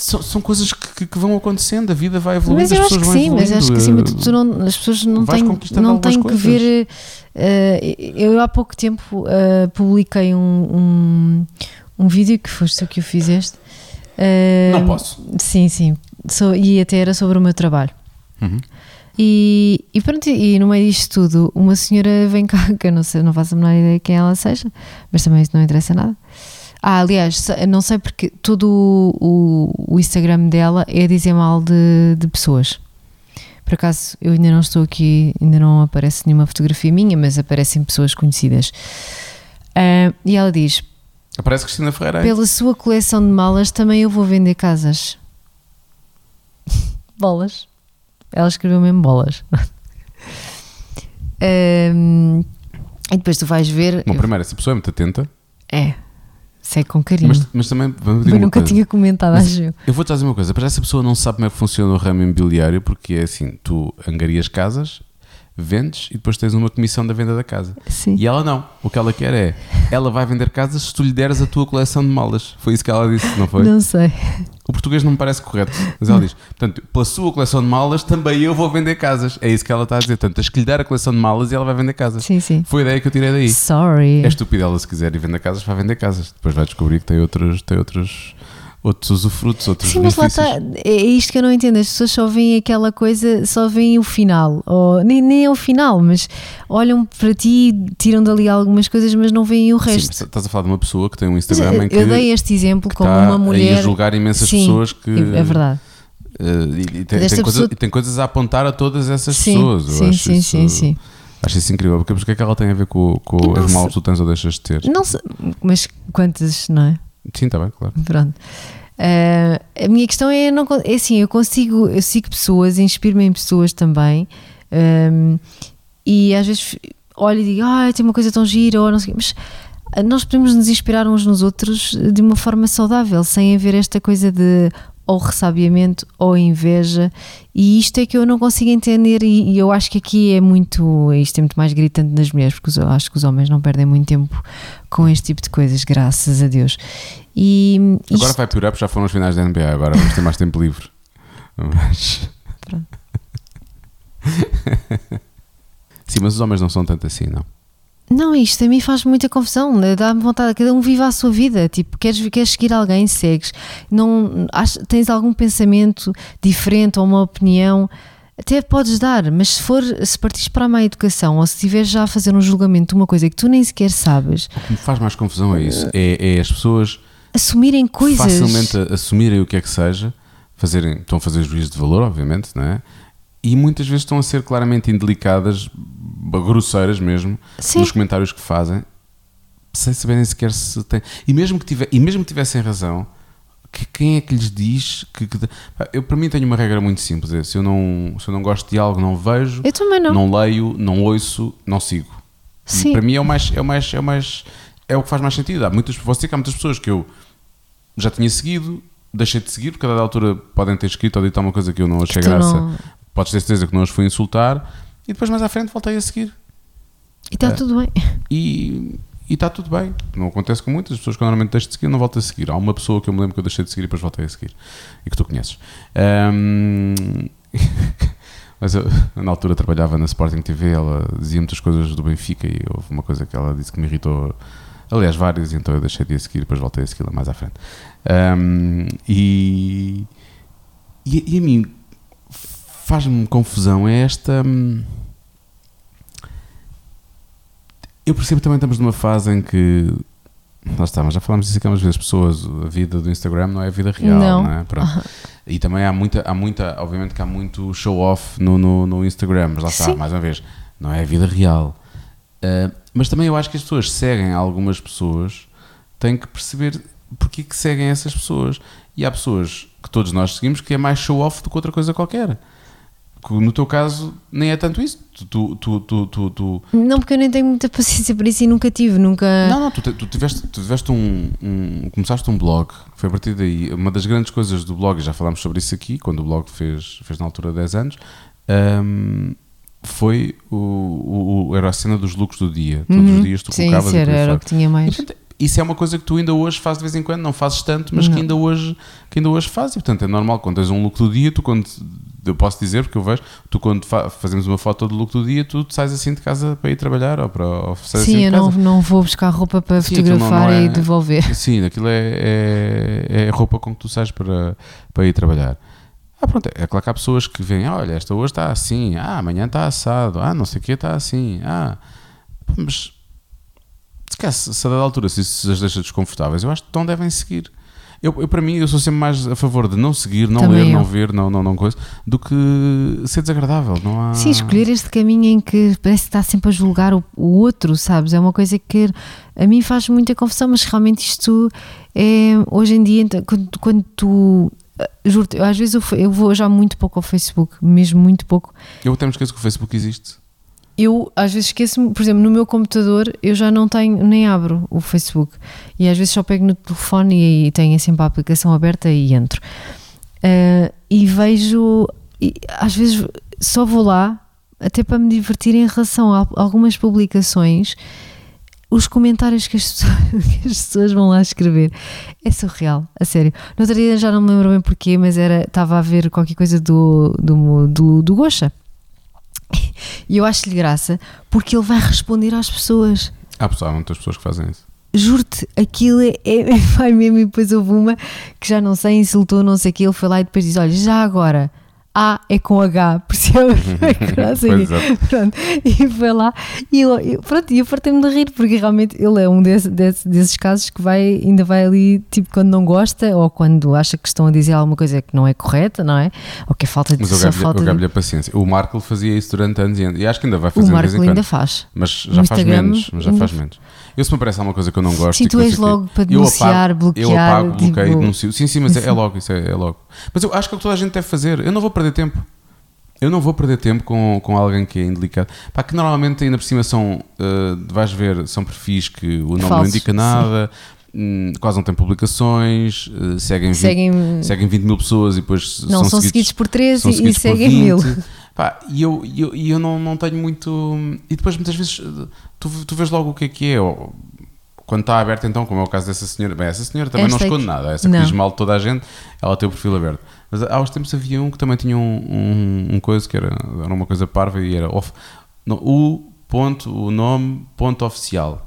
São, são coisas que, que- vão acontecendo, a vida vai evoluindo, Mas eu as acho que sim, mas acho que acima de tudo tu não- as pessoas não têm, não têm que ver. eh, eu há pouco tempo eh, publiquei um, um, um vídeo que foste tu que o fizeste. Eh, Não posso. Sim, sim. So- e até era sobre o meu trabalho. Uhum. E, e pronto, e no meio disto tudo, uma senhora vem cá, que eu não, sei, não faço a menor ideia quem ela seja, mas também isso não interessa nada. Ah, aliás, não sei porque todo o, o- Instagram dela é dizer mal de, de pessoas. Por acaso, eu ainda não estou aqui, ainda não aparece nenhuma fotografia minha, mas aparecem pessoas conhecidas. Ah, e ela diz: Aparece Cristina Ferreira. pela sua coleção de malas também eu vou vender casas. bolas. Ela escreveu mesmo bolas. Ahm, e depois tu vais ver. Bom, primeiro, essa pessoa é muito atenta, É, sei com carinho. mas, mas também vamos eu nunca coisa. tinha comentado, Mas- acho eu. Eu vou-te dizer uma coisa, para essa pessoa não sabe como é que funciona o ramo imobiliário, porque é assim, tu angarias casas, vendes e depois tens uma comissão da venda da casa. Sim. E ela não. O que ela quer é, ela vai vender casas se tu lhe deres a tua coleção de malas. Foi isso que ela disse, não foi? Não sei. O português não me parece correto, mas ela diz, portanto, pela sua coleção de malas também eu vou vender casas. É isso que ela está a dizer. Portanto, tens que lhe dar a coleção de malas e ela vai vender casas. Sim, sim. Foi a ideia que eu tirei daí. Sorry. É estúpido ela se quiser ir vender casas, vai vender casas. Depois vai descobrir que tem outros, tem outros, outros usufrutos, outros Sim, mas lá está. benefícios. É isto que eu não entendo. As pessoas só veem aquela coisa, só veem o final. Ou, nem, nem é o final, mas olham para ti, tiram dali algumas coisas, mas não veem o Sim, resto. mas estás a falar de uma pessoa que tem um Mas Instagram em que, eu dei este exemplo como está uma mulher. a julgar imensas Sim, pessoas que É verdade. Uh, e, tem, Desta tem, coisa- pessoa- e tem coisas a apontar a todas essas Sim, pessoas. Sim, acho sim, isso, sim, sim. Acho isso incrível. Porque, que é que ela tem a ver com, com as sei. que tu tens ou deixas de ter? Não sei, mas quantas, não é? Sim, está bem, claro. Pronto. Ah, a minha questão é, não, é assim, eu consigo, eu sigo pessoas, inspiro-me em pessoas também, ahm, e às vezes olho e digo, ah, tem uma coisa tão gira, ou não sei, o quê", mas ah, nós podemos nos inspirar uns nos outros de uma forma saudável, sem haver esta coisa de ou ressabiamento ou inveja, e isto é que eu não consigo entender, e, e eu acho que aqui é muito, isto é muito mais gritante nas mulheres, porque eu acho que os homens não perdem muito tempo com este tipo de coisas, graças a Deus. E Agora isto- vai piorar porque já foram as finais da NBA. Agora vamos ter mais tempo livre. Mas... Pronto. Sim, mas os homens não são tanto assim, não. Não, isto a mim faz muita confusão. Dá-me vontade, cada um vive a sua vida. Tipo, queres, queres seguir alguém, segues. Não, tens algum pensamento diferente ou uma opinião, até podes dar, mas se for, se partires para a má educação ou se estiveres já a fazer um julgamento de uma coisa que tu nem sequer sabes, O que me faz mais confusão é isso. É, é as pessoas assumirem coisas. facilmente assumirem o que é que seja, fazerem, estão a fazer juízo de valor, obviamente, não é? E muitas vezes estão a ser claramente indelicadas, grosseiras mesmo, Sim. nos comentários que fazem, sem saberem sequer se tem. E mesmo que, tiver, e mesmo que tivessem razão, que, quem é que lhes diz que. que- eu, para mim, tenho uma regra muito simples: é, se, eu não, se eu não gosto de algo, não vejo, Eu também não. não leio, não ouço, não sigo. E Sim. Para mim é o mais, é o mais, é o mais, é o que faz mais sentido. Há muitas, você que há muitas pessoas que eu já tinha seguido, deixei de seguir, porque a dada altura podem ter escrito ou dito alguma coisa que eu não achei graça. não- Podes ter certeza que não os fui insultar e depois mais à frente voltei a seguir. E está É. tudo bem. E está tudo bem. Não acontece com muitas pessoas que normalmente deixo de seguir, não volto a seguir. Há uma pessoa que eu me lembro que eu deixei de seguir e depois voltei a seguir. E que tu conheces. Ahm, Mas eu, na altura, trabalhava na Sporting TV. Ela dizia muitas coisas do Benfica e houve uma coisa que ela disse que me irritou. Aliás, várias, e então eu deixei de a seguir e depois voltei a segui-la mais à frente. Ahm, e, e, e a mim faz-me confusão é esta. hum, Eu percebo que também estamos numa fase em que. Lá está, mas já falámos disso aqui algumas vezes. Pessoas, a vida do Instagram não é a vida real, Não. não, é? Pronto. E também há muita, há muita, obviamente que há muito show-off no, no, no Instagram, mas lá está, Sim. mais uma vez, não é a vida real. Uh, mas também eu acho que as pessoas seguem algumas pessoas, têm que perceber porque que seguem essas pessoas. E há pessoas que todos nós seguimos que é mais show-off do que outra coisa qualquer. Que no teu caso nem é tanto isso. Tu, tu, tu, tu, tu, Não, porque eu nem tenho muita paciência para isso e nunca tive, nunca. Não, não, tu, tu tiveste, tu tiveste um, um- Começaste um blog, foi a partir daí. Uma das grandes coisas do blog, e já falámos sobre isso aqui, quando o blog fez, fez na altura 10 anos, hum, foi o, o, o- era a cena dos lucros do dia. Todos Uhum. os dias tu Sim, colocavas isso e era, era o que tinha mais. isso é uma coisa que tu ainda hoje fazes de vez em quando, não fazes tanto, mas que ainda hoje, que ainda hoje fazes. E portanto é normal, quando tens um look do dia, tu quando. Eu posso dizer, porque eu vejo, tu quando fa- fazemos uma foto do look do dia, tu sais assim de casa para ir trabalhar ou para ou assim Sim, de eu não, não vou buscar roupa para Sim, aquilo não- fotografar não é- e devolver. Sim, aquilo é, é, é a roupa com que tu sais para, para ir trabalhar. Ah, pronto, é claro que há pessoas que veem, "Ah, olha, esta hoje está assim, ah, amanhã está assado, ah, não sei o que está assim, ah, mas se se a dada altura se isso as deixa desconfortáveis, eu acho que não devem seguir. Eu, eu, para mim, eu sou sempre mais a favor de não seguir, não Também ler, eu. não ver, não, não, não coisa, do que ser desagradável. Não há... Sim, escolher este caminho em que parece que está sempre a julgar o, o outro, sabes? É uma coisa que a mim faz muita confusão, mas realmente isto é hoje em dia, então, quando, quando tu. eh, Juro-te, eu às vezes eu, eu vou já muito pouco ao Facebook, mesmo muito pouco. Eu até me esqueço que o Facebook existe. Eu às vezes esqueço-me, por exemplo, no meu computador eu já não tenho, nem abro o Facebook e às vezes só pego no telefone e, e tenho sempre a aplicação aberta e entro. Ah, e vejo, e às vezes só vou lá até para me divertir em relação a algumas publicações. Os comentários que as, pessoas, que as pessoas vão lá escrever é surreal, a sério. No outro dia já não me lembro bem porquê, mas era, estava a ver qualquer coisa do, do, do, do Gosha. E eu acho-lhe graça porque ele vai responder às pessoas. Há, pessoas- há muitas pessoas que fazem isso. Juro-te, aquilo é, é vai mesmo. E depois houve uma que já não sei, insultou, não sei o que. Ele foi lá e depois diz: Olha, já agora, A é com H, percebes? Pois é. Pronto, e foi lá e eu, eu, pronto, e eu fartei-me de rir porque realmente ele é um desse, desse- desses casos que vai, ainda vai ali, tipo, quando não gosta ou quando acha que estão a dizer alguma coisa que não é correta, não é? Ou que é falta de Mas eu só falta eu de- a paciência. O Marco fazia isso durante anos e anos. E acho que ainda vai O fazer vez Marco quando. ainda faz. Mas já faz menos. Mas já faz menos. Eu se me aparece alguma coisa que eu não gosto. Sim, e tu que és sei o quê, logo para eu denunciar, apago, Eu bloquear, apago, bloqueio e tipo- denuncio. Sim, sim, mas é, é logo. Isso é, é logo. Mas eu acho que é o que toda a gente deve fazer. Eu não vou perder tempo. Eu não vou perder tempo com, com alguém que é indelicado. Pá, que normalmente ainda por cima são, uh, vais ver, são perfis que o nome não Falsos, indica nada, hum, quase não têm publicações, uh, seguem, 20, Seguem, seguem 20 mil pessoas e depois não, são, seguidos por 13 são e, e seguidos por seguem 20. mil. Pá, e eu, eu, eu não, não tenho muito. E depois muitas vezes tu, tu vês logo o que é que é. ou- quando está aberto, então, como é o caso dessa senhora. Bem, essa senhora também Esta não é esconde que- nada. Essa que não. diz mal de toda a gente, ela tem o perfil aberto. Mas há uns tempos havia um que também tinha um, um, um coisa que era, era uma coisa parva e era off, não, o ponto, o nome, ponto oficial.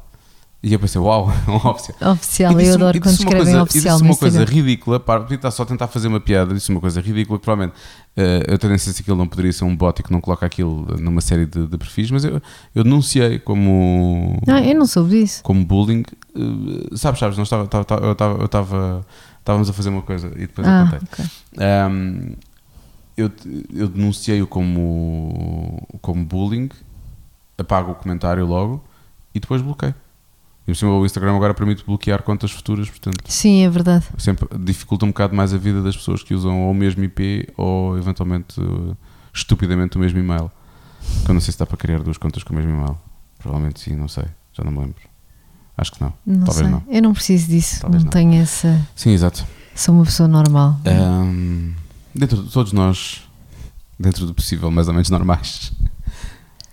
E eu pensei, uau, um oficial. Oficial, eu adoro quando escrevem coisa, oficial E disse uma coisa ridícula, para, estar só a tentar fazer uma piada, disse uma coisa ridícula, que provavelmente eh, eu tenho a que ele não poderia ser um bot e que não coloca aquilo numa série de, de perfis, mas eu, eu denunciei como, Ah, eu não soube disso. como bullying. eh, sabes, sabes, não estava, estava, eu estava, estávamos a fazer uma coisa e depois eu Ah, contei. ok. Um, eu, eu denunciei-o como, como bullying, apago o comentário logo e depois bloqueio. E por cima o Instagram agora permite bloquear contas futuras, portanto Sim, é verdade. sempre dificulta um bocado mais a vida das pessoas que usam ou o mesmo IP ou eventualmente estupidamente o mesmo e-mail. Que eu não sei se dá para criar duas contas com o mesmo e-mail. Provavelmente sim, não sei, já não me lembro. Acho que não. Não Talvez sei. não. Eu não preciso disso. Talvez não, não. tenho essa. Sim, exato. Sou uma pessoa normal. Um, dentro de todos nós, dentro do possível, mais ou menos normais.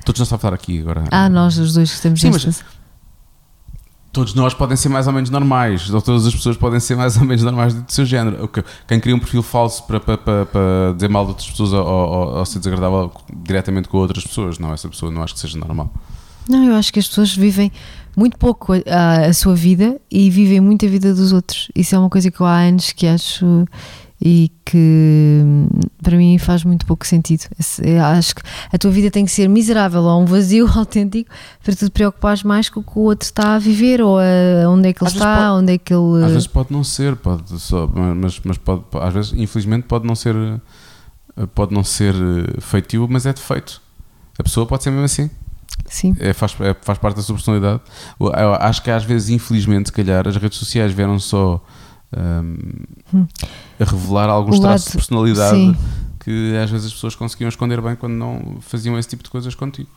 Todos nós estamos a falar aqui agora. Ah, nós os dois que estamos Sim, mas-. Todos nós podem ser mais ou menos normais, ou todas as pessoas podem ser mais ou menos normais do seu género. Quem cria um perfil falso para, para, para, para dizer mal de outras pessoas ou, ou, ou ser desagradável diretamente com outras pessoas, não, essa pessoa não acho que seja normal. Não, eu acho que as pessoas vivem muito pouco a, a sua vida e vivem muito a vida dos outros. Isso é uma coisa que eu há anos que acho e que hum, para mim faz muito pouco sentido. Eu acho que a tua vida tem que ser miserável ou um vazio autêntico para tu te preocupares mais com o que o outro está a viver ou a, onde é que ele Às está, onde é que ele. Às vezes pode não ser, pode só, mas, mas pode, às vezes, infelizmente, pode não ser, eh, pode não ser eh, feitio, mas é defeito. A pessoa pode ser mesmo assim. Sim, É, faz, é- faz parte da sua personalidade. Eu- acho que às vezes, infelizmente, se calhar, as redes sociais vieram só hum, a revelar alguns O traços lado- de personalidade sim. que às vezes as pessoas conseguiam esconder bem quando não faziam esse tipo de coisas contigo.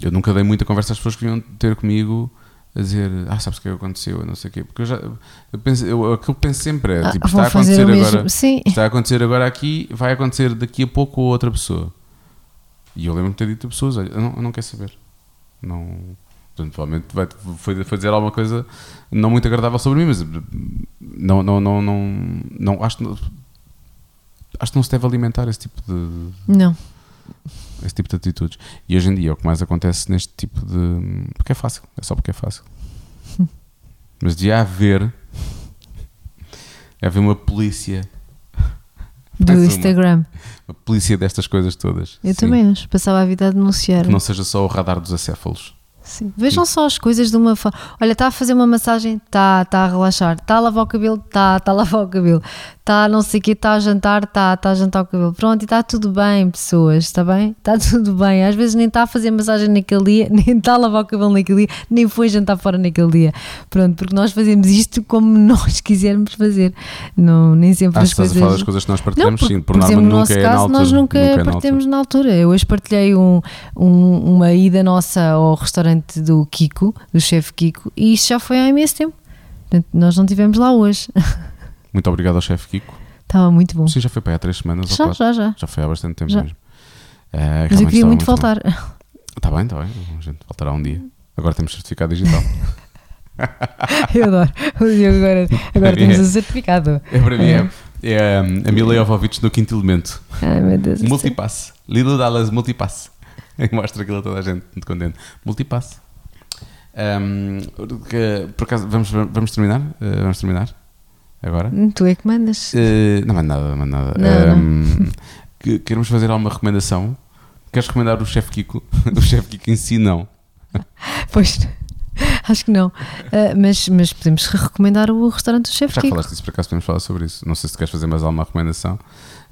Eu nunca dei muita conversa às pessoas que vinham ter comigo a dizer, ah, sabes o que é aconteceu? Eu não sei o quê. Porque eu já, eu penso, eu, aquilo que penso sempre é, Ah, tipo, vão está a acontecer agora. Está a acontecer agora aqui, vai acontecer daqui a pouco outra pessoa. E eu lembro-me de ter dito a pessoas: olha, eu não, eu não quero saber. Não. Portanto, provavelmente vai, foi, foi dizer alguma coisa não muito agradável sobre mim, mas não, não, não, não, não acho, que não- acho que não se deve alimentar esse tipo de, não. esse tipo de atitudes. E hoje em dia é o que mais acontece neste tipo de. Porque é fácil, é só porque é fácil. Mas devia haver. Devia haver uma polícia. Do uma. Instagram. Uma polícia destas coisas todas. Eu Sim. também acho. Passava a vida a denunciar. Que não seja só o radar dos acéfalos. Sim. Vejam só as coisas de uma forma. Olha, está a fazer uma massagem, está tá a relaxar. Está a lavar o cabelo, está tá a lavar o cabelo. Está não sei o quê, está a jantar, está tá a jantar o cabelo. Pronto, e está tudo bem, pessoas, está bem? Está tudo bem. Às vezes nem está a fazer massagem naquele dia, nem está a lavar o cabelo naquele dia, nem foi jantar fora naquele dia. Pronto, porque nós fazemos isto como nós quisermos fazer. Não, nem sempre Acho as que estás a coisas. falar das coisas que nós partilhamos, porque, sim. Por, norma exemplo, no nunca nosso é caso, altura. nós nunca, é na partilhamos na altura. Eu hoje partilhei um, um- uma ida nossa ao restaurante do Kiko, do chefe Kiko, e isto já foi há imenso tempo. Portanto, nós não estivemos lá hoje. Muito obrigado ao chefe Kiko. Estava muito bom. Sim, já foi para aí há três semanas ou Já, quatro. já, já. Já foi há bastante tempo Já. mesmo. Eh, Mas eu queria muito voltar. Está bem, está bem. A gente voltará um dia. Agora temos certificado digital. Eu adoro. Agora, agora temos o certificado. é para mim, é, é um, a Mila Jovovich no quinto elemento. Ai meu Deus. do. Multipass. Little Dallas Multipass. Mostra aquilo a toda a gente, muito contente. Multipass. Um, que- por acaso, vamos, vamos terminar? Uh, vamos terminar? Agora? Tu é que mandas. Eh, não é nada, não é nada. Não, Ehm, que- queremos fazer alguma recomendação? Queres recomendar o chefe Kiko? o chefe Kiko em si, não. Pois, acho que não. Ah, mas, mas podemos recomendar o restaurante do chefe Já que Kiko. falaste disso, por acaso podemos falar sobre isso. Não sei se queres fazer mais alguma recomendação,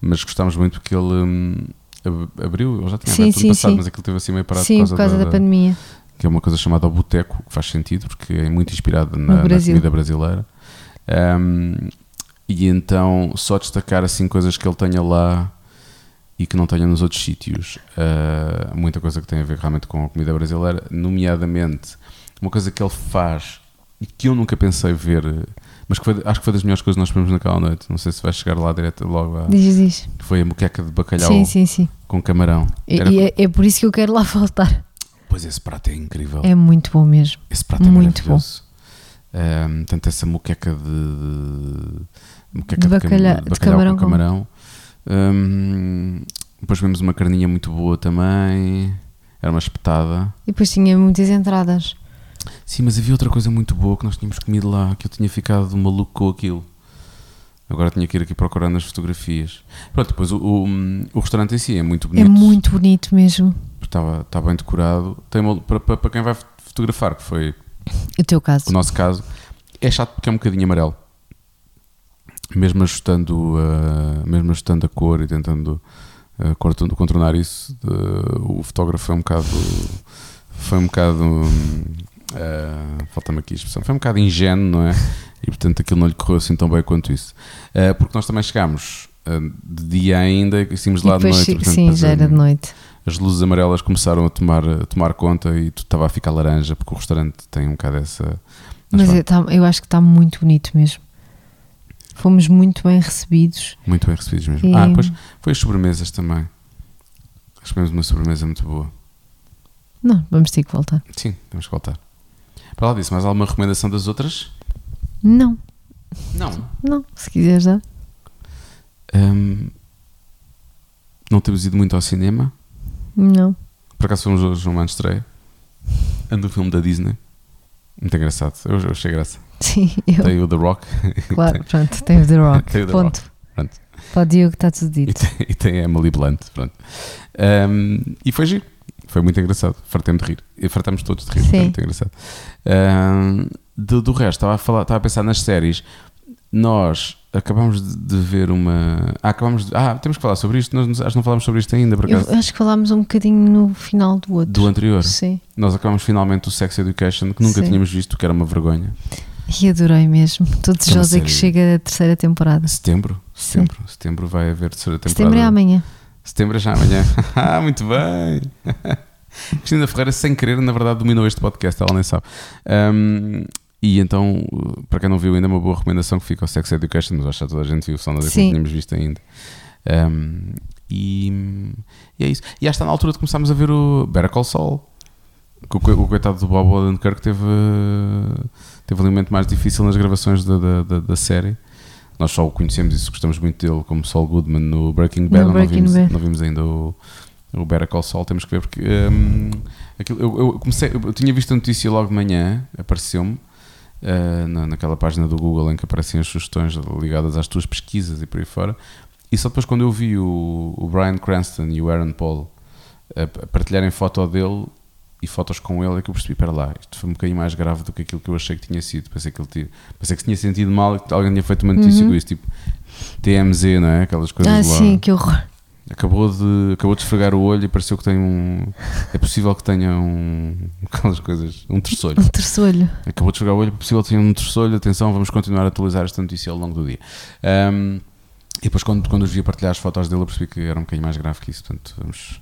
mas gostámos muito porque ele hum, ab- abriu, ele já tinha Sim, aberto no sim, passado, sim. mas aquilo teve assim meio parado Sim, por causa da, pandemia. que é uma coisa chamada o Boteco, que faz sentido, porque é muito inspirado na, na comida brasileira. Um, e então, só destacar assim coisas que ele tenha lá e que não tenha nos outros sítios. Uh, muita coisa que tem a ver realmente com a comida brasileira, nomeadamente uma coisa que ele faz e que eu nunca pensei ver, mas que foi- acho que foi das melhores coisas que nós comemos naquela noite. Não sei se vais chegar lá direto logo. À, Diz, diz. foi a moqueca de bacalhau Sim, sim, sim. com camarão. E, Era- e é, é por isso que eu quero lá voltar. Pois esse prato é incrível. É muito bom mesmo. Esse prato é Muito maravilhoso. Um, tanto essa moqueca de, de, moqueca De bacalhau- de bacalhau camarão com camarão. Um, depois vemos uma carninha muito boa também. Era uma espetada. E depois tinha muitas entradas. Sim, mas havia outra coisa muito boa que nós tínhamos comido lá, que eu tinha ficado maluco com aquilo. Agora tinha que ir aqui procurando as fotografias. Pronto, depois o, o, o restaurante em si é muito bonito. É muito bonito mesmo. Estava, está bem decorado. Tem uma, para, para, para quem vai fotografar, que foi O teu caso. o nosso caso, é chato porque é um bocadinho amarelo. Mesmo ajustando, uh, mesmo ajustando a cor e tentando uh, contor- contornar isso, uh, o fotógrafo foi um bocado. Foi um bocado. uh, Falta-me aqui a expressão. Foi um bocado ingênuo, não é? E portanto aquilo não lhe correu assim tão bem quanto isso. Porque nós também chegámos de dia ainda e saímos lá de noite. sim, portanto, sim, já era de noite. As luzes amarelas começaram a tomar, a tomar conta e tu estava a ficar laranja porque o restaurante tem um bocado essa. Mas pronto, eu, tá- eu acho que está muito bonito mesmo. Fomos muito bem recebidos. muito bem recebidos mesmo. E- Ah, depois foi as sobremesas também. Acho que uma sobremesa muito boa. Não, vamos ter que voltar. Sim, temos que voltar. Para lá disso, mais alguma recomendação das outras? Não, Não. não, se quiseres dar. Hum, não temos ido muito ao cinema. Não. Por acaso fomos hoje a uma estreia. Ando o filme da Disney. Muito engraçado. Eu, eu achei graça. Sim, eu. Tem o The Rock. Claro, pronto, tem o The Rock. Tem o The Ponto. Pronto. Para o Diogo está tudo E dito. tem, e tem a Emily Blunt. Pronto. Um, e foi giro. Foi muito engraçado. Fartei-me de rir. E fartamos todos de rir. Foi Sim. muito engraçado. Um, do, do resto, estava a, falar, estava a pensar nas séries. Nós acabamos de, ver uma. Ah, acabamos de, ah, temos que falar sobre isto. Nós acho que não falámos sobre isto ainda, por Eu acaso. acho que falámos um bocadinho no final do outro. Do anterior. Sim. Nós acabamos finalmente o Sex Education, que nunca Sim. tínhamos visto, que era uma vergonha. E adorei mesmo. Estou desejosa série- que chegue a terceira temporada. Setembro? Sim. Setembro. Setembro vai haver terceira temporada. Setembro é amanhã. Setembro é já amanhã. ah, muito bem. Cristina Ferreira, sem querer, na verdade, dominou este podcast, ela nem sabe. Um, e então, uh, para quem não viu ainda, uma boa recomendação que fica ao Sex Education, mas acho que toda a gente viu, só não Sim. tínhamos visto ainda. Um, e, e é isso. E já está na altura de começarmos a ver o Better Call Saul. Que o, o coitado do Bob Odenkirk teve, uh, teve um momento mais difícil nas gravações da, da, da, da série. Nós só o conhecemos e gostamos muito dele como Saul Goodman no Breaking Bad, não, Breaking vimos, Bad. não vimos ainda o, o Better Call Saul, temos que ver porque hum, aquilo- eu, eu comecei, eu tinha visto a notícia logo de manhã, apareceu-me uh, na, naquela página do Google em que aparecem as sugestões ligadas às tuas pesquisas e por aí fora. E só depois quando eu vi o, o Brian Cranston e o Aaron Paul a, a partilharem foto dele e fotos com ele é que eu percebi, para lá, isto foi um bocadinho mais grave do que aquilo que eu achei que tinha sido. Pensei que ele tinha, pensei que se tinha sentido mal e que alguém tinha feito uma notícia Uhum. com isso, tipo TMZ, não é? Aquelas coisas Ah, lá. sim, que horror. Acabou de, acabou de esfregar o olho e pareceu que tem um. É possível que tenha um. Aquelas coisas. Um terçolho. Um terçolho. Acabou de esfregar o olho, é possível que tenha um terçolho. Atenção, vamos continuar a atualizar esta notícia ao longo do dia. Ahm, e depois, quando, quando os vi a partilhar as fotos dele, eu percebi que era um bocadinho mais grave que isso. Portanto, vamos,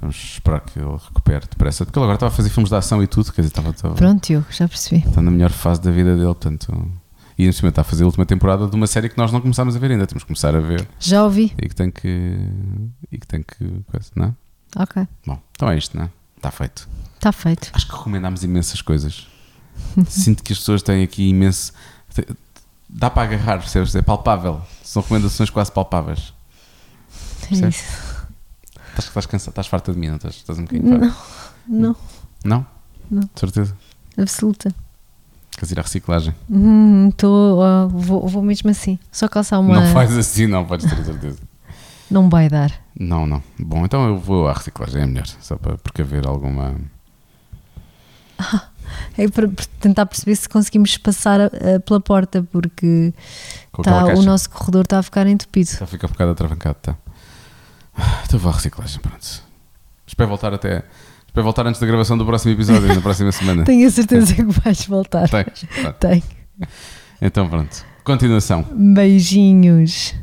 vamos esperar que ele recupere depressa. Porque ele agora estava a fazer filmes de ação e tudo, quer dizer, estava, estava, Pronto, Diogo, já percebi. está na melhor fase da vida dele. Portanto, e em cima está a fazer a última temporada de uma série que nós não começámos a ver ainda. Temos que começar a ver Já ouvi. e que tem que. E que tem que. Não é? Ok. Bom, então é isto, não é? Está feito. Está feito. Acho que recomendámos imensas coisas. Sinto que as pessoas têm aqui imenso. Dá para agarrar, percebes? É palpável. São recomendações quase palpáveis. É isso. Estás, estás cansada, estás farta de mim, não estás? Estás um bocadinho farta? Não, não, Não? Não. De certeza. absoluta. Queres ir à reciclagem? Hum, tô, ó, vou, vou mesmo assim. Só calçar uma. Não faz assim, não, podes ter a certeza. Não vai dar. Não, não. Bom, então eu vou à reciclagem, é melhor. Só para precaver alguma. É para tentar perceber se conseguimos passar a- a- pela porta, porque tá, o nosso corredor está a ficar entupido. Já fica um bocado atravancado, tá? Ah, Então vou à reciclagem, pronto. Espero voltar até. Espero voltar antes da gravação do próximo episódio, na próxima semana. Tenho a certeza que vais voltar. Tens? Tenho. Então pronto. Continuação. Beijinhos.